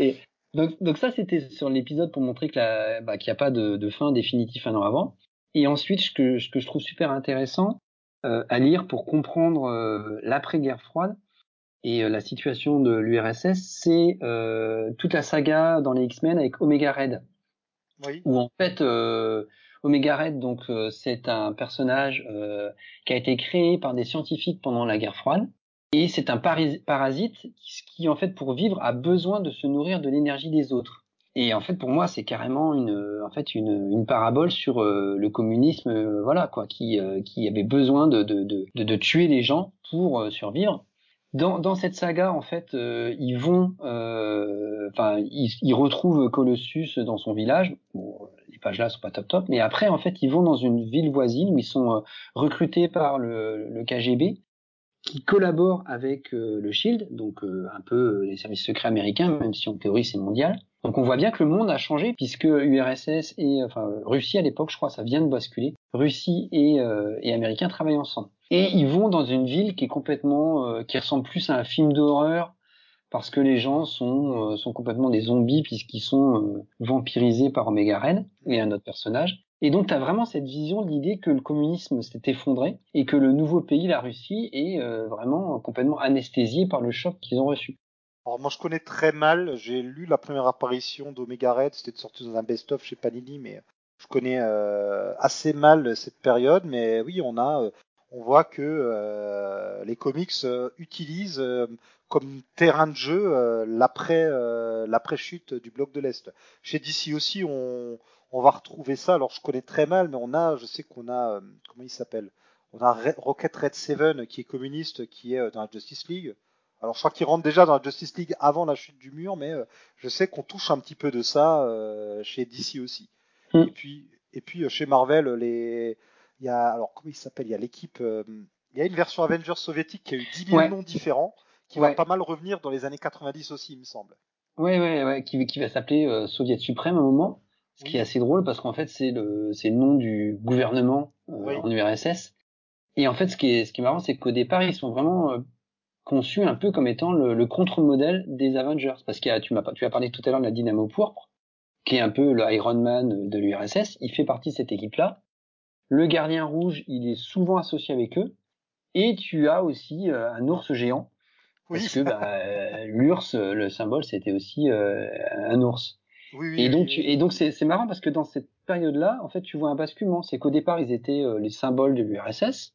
Et donc, donc ça, c'était sur l'épisode pour montrer que bah, qu'il n'y a pas de, de, fin définitive un an avant. Et ensuite, ce que, ce que je trouve super intéressant, à lire pour comprendre euh, l'après-guerre froide et euh, la situation de l'URSS, c'est toute la saga dans les X-Men avec Omega Red. Oui. Où en fait, Omega Red, donc c'est un personnage qui a été créé par des scientifiques pendant la guerre froide. Et c'est un parasite qui, en fait, pour vivre, a besoin de se nourrir de l'énergie des autres. Et en fait, pour moi, c'est carrément une, en fait, une, une parabole sur euh, le communisme, euh, voilà quoi, qui, euh, qui avait besoin de, de, de, de, tuer les gens pour survivre. Dans, dans cette saga, en fait, ils vont, enfin, ils, ils, retrouvent Colossus dans son village. Bon, les pages là sont pas top top, mais après, en fait, ils vont dans une ville voisine où ils sont recrutés par le, le KGB qui collabore avec le Shield, donc un peu les services secrets américains, même si en théorie c'est mondial Donc on voit bien que le monde a changé puisque URSS et enfin Russie à l'époque, je crois, ça vient de basculer. Russie et, euh, et Américains travaillent ensemble. Et ils vont dans une ville qui est complètement, euh, qui ressemble plus à un film d'horreur parce que les gens sont euh, sont complètement des zombies puisqu'ils sont vampirisés par Omega et un autre personnage. Et donc tu as vraiment cette vision l'idée que le communisme s'est effondré et que le nouveau pays, la Russie, est vraiment complètement anesthésié par le choc qu'ils ont reçu. Alors moi je connais très mal, j'ai lu la première apparition d'Omega Red, c'était sorti dans un best-of chez Panini, mais je connais euh, assez mal cette période, mais oui on a, euh, on voit que euh, les comics utilisent comme terrain de jeu l'après l'après chute du bloc de l'est. Chez DC aussi on, on va retrouver ça. Alors je connais très mal, mais on a, je sais qu'on a comment il s'appelle, on a Rocket Red Seven qui est communiste, qui est dans la Justice League. Alors je crois qu'il rentre déjà dans la Justice League avant la chute du mur, mais euh, je sais qu'on touche un petit peu de ça euh, chez DC aussi. Hmm. Et puis et puis euh, chez Marvel, les il y a alors comment il s'appelle? Il y a l'équipe, il y a une version Avengers soviétique qui a eu 10 000 noms différents, qui va pas mal revenir dans les années 90 aussi, il me semble. Ouais ouais ouais, qui, qui va s'appeler Soviet suprême à un moment. Ce qui est assez drôle parce qu'en fait c'est le c'est le nom du gouvernement en URSS. Et en fait ce qui est ce qui est marrant c'est qu'au départ ils sont vraiment conçu un peu comme étant le, contre-modèle des Avengers. Parce que tu m'as tu as parlé tout à l'heure de la Dynamo Pourpre, qui est un peu le Iron Man de l'URSS. Il fait partie de cette équipe-là. Le Gardien Rouge, il est souvent associé avec eux. Et tu as aussi euh, un ours géant. Parce que bah, l'ours, le symbole, c'était aussi euh, un ours. et donc, et donc c'est, marrant parce que dans cette période-là, en fait, tu vois un basculement. C'est qu'au départ, ils étaient euh, les symboles de l'URSS.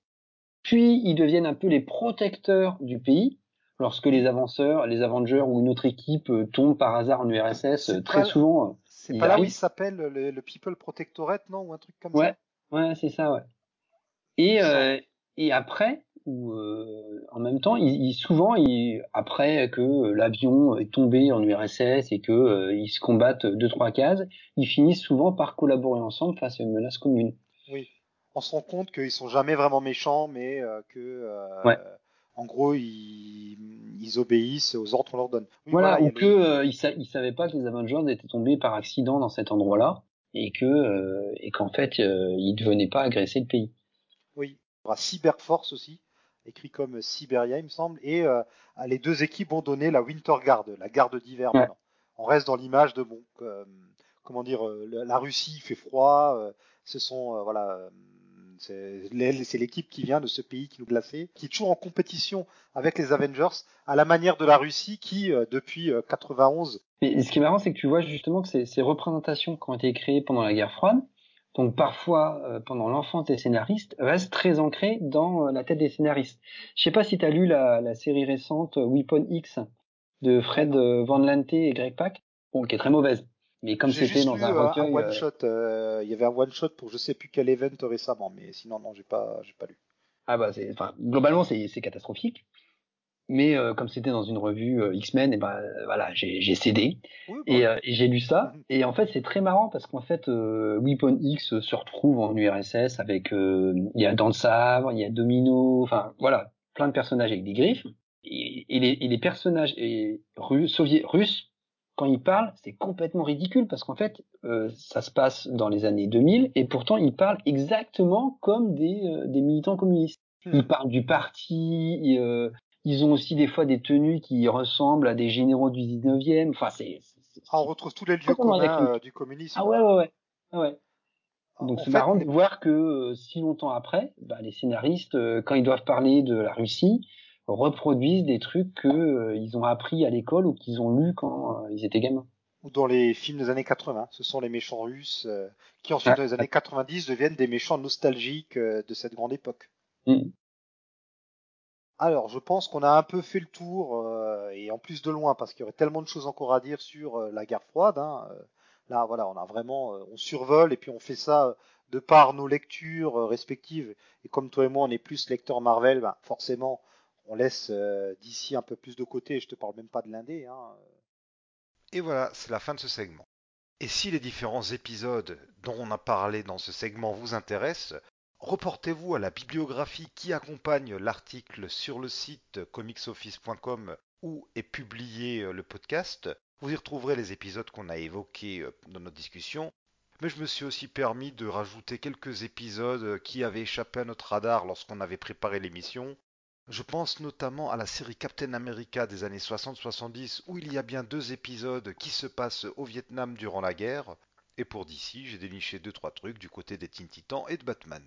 Puis ils deviennent un peu les protecteurs du pays lorsque les avanceurs, les Avengers ou une autre équipe euh, tombent par hasard en URSS. Euh, très souvent, euh, c'est pas là où il s'appelle le, People Protectorate, non, ou un truc comme ouais. ça? Ouais, c'est ça, ouais. Et et après, ou en même temps, ils, souvent, ils, après que l'avion est tombé en URSS et que ils se combattent deux trois cases, ils finissent souvent par collaborer ensemble face à une menace commune. Oui on se rend compte qu'ils sont jamais vraiment méchants, mais euh, que euh, en gros ils, obéissent aux ordres qu'on leur donne. voilà, ou que euh, ils, savaient pas que les Avengers étaient tombés par accident dans cet endroit-là et que et qu'en fait ils ne venaient pas agresser le pays. Oui, il y aura Cyberforce aussi, écrit comme Siberia il me semble, et les deux équipes vont donner la Winter Guard, la garde d'hiver. On reste dans l'image de bon, comment dire, la Russie il fait froid, ce sont voilà c'est l'équipe qui vient de ce pays qui nous glacé, qui est toujours en compétition avec les Avengers, à la manière de la Russie qui, euh, depuis 91. Euh, Et ce qui est marrant, c'est que tu vois justement que ces, représentations qui ont été créées pendant la guerre froide, donc parfois euh, pendant l'enfance des scénaristes, restent très ancrées dans la tête des scénaristes. Je sais pas si tu as lu la, série récente Weapon X de Fred Van Lante et Greg Pak, qui est très mauvaise. Mais comme c'était dans un euh, recueil, un one euh, shot, euh, il y avait un one shot pour je sais plus quel event récemment, mais sinon non, j'ai pas, j'ai pas lu. Ah bah c'est, enfin globalement c'est, c'est catastrophique. Mais euh, comme c'était dans une revue euh, X-Men, et eh ben voilà, j'ai, j'ai cédé bah et, et, j'ai lu ça. Mhm. Et en fait, c'est très marrant parce qu'en fait, Weapon X se retrouve en URSS avec il y a Dan Sabre, il y a Domino, enfin voilà, plein de personnages avec des griffes. Et, et les, et les personnages et, russes, russes quand il parle, c'est complètement ridicule parce qu'en fait, euh, ça se passe dans les années 2000 et pourtant ils parlent exactement comme des, euh, des militants communistes. Hmm. Ils parlent du parti, euh, ils ont aussi des fois des tenues qui ressemblent à des généraux du 19e. Enfin, c'est. Ah, on retrouve tous les lieux communs du communisme. Ah ouais, ouais, ouais. Ah ouais. Donc c'est marrant de voir que si longtemps après, bah, les scénaristes, quand ils doivent parler de la Russie, reproduisent des trucs qu'ils euh, ont appris à l'école ou qu'ils ont lu quand euh, ils étaient gamins. Ou dans les films des années 80, ce sont les méchants russes euh, qui ensuite dans les années 90 deviennent des méchants nostalgiques de cette grande époque. Mm. Alors, je pense qu'on a un peu fait le tour, et en plus de loin, parce qu'il y aurait tellement de choses encore à dire sur la guerre froide. Hein, là, voilà, on a vraiment, on survole et puis on fait ça de par nos lectures respectives. Et comme toi et moi, on est plus lecteurs Marvel, ben, forcément, on laisse euh, d'ici un peu plus de côté, je te parle même pas de l'indé. Hein. Et voilà, c'est la fin de ce segment. Et si les différents épisodes dont on a parlé dans ce segment vous intéressent, reportez-vous à la bibliographie qui accompagne l'article sur le site comicsoffice.com où est publié euh, le podcast. Vous y retrouverez les épisodes qu'on a évoqués euh, dans notre discussion. Mais je me suis aussi permis de rajouter quelques épisodes euh, qui avaient échappé à notre radar lorsqu'on avait préparé l'émission. Je pense notamment à la série Captain America des années 60-70 où il y a bien deux épisodes qui se passent au Vietnam durant la guerre. Et pour d'ici, j'ai déniché deux trois trucs du côté des Teen Titans et de Batman.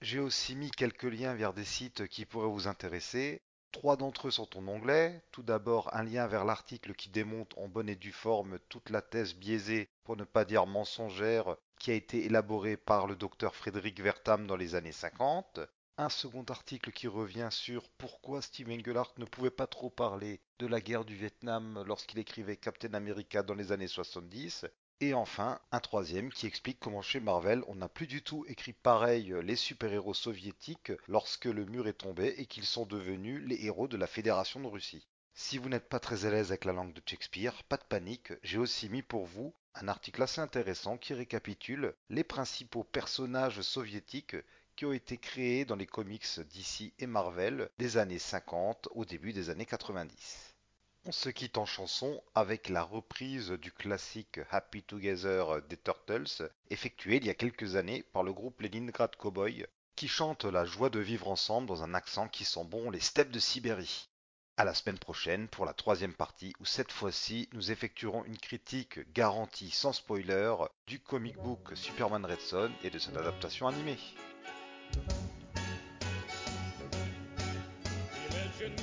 J'ai aussi mis quelques liens vers des sites qui pourraient vous intéresser. Trois d'entre eux sont en anglais. Tout d'abord, un lien vers l'article qui démonte en bonne et due forme toute la thèse biaisée, pour ne pas dire mensongère, qui a été élaborée par le docteur Frédéric Vertam dans les années 50. Un second article qui revient sur pourquoi Steve Engelhardt ne pouvait pas trop parler de la guerre du Vietnam lorsqu'il écrivait Captain America dans les années 70. Et enfin, un troisième qui explique comment chez Marvel, on n'a plus du tout écrit pareil les super-héros soviétiques lorsque le mur est tombé et qu'ils sont devenus les héros de la Fédération de Russie. Si vous n'êtes pas très à l'aise avec la langue de Shakespeare, pas de panique, j'ai aussi mis pour vous un article assez intéressant qui récapitule les principaux personnages soviétiques qui ont été créés dans les comics DC et Marvel des années 50 au début des années 90. On se quitte en chanson avec la reprise du classique Happy Together des Turtles, effectuée il y a quelques années par le groupe Leningrad Cowboy, qui chante la joie de vivre ensemble dans un accent qui sent bon les steppes de Sibérie. À la semaine prochaine pour la troisième partie où cette fois-ci nous effectuerons une critique garantie sans spoiler du comic book Superman Red Son et de son adaptation animée. You mentioned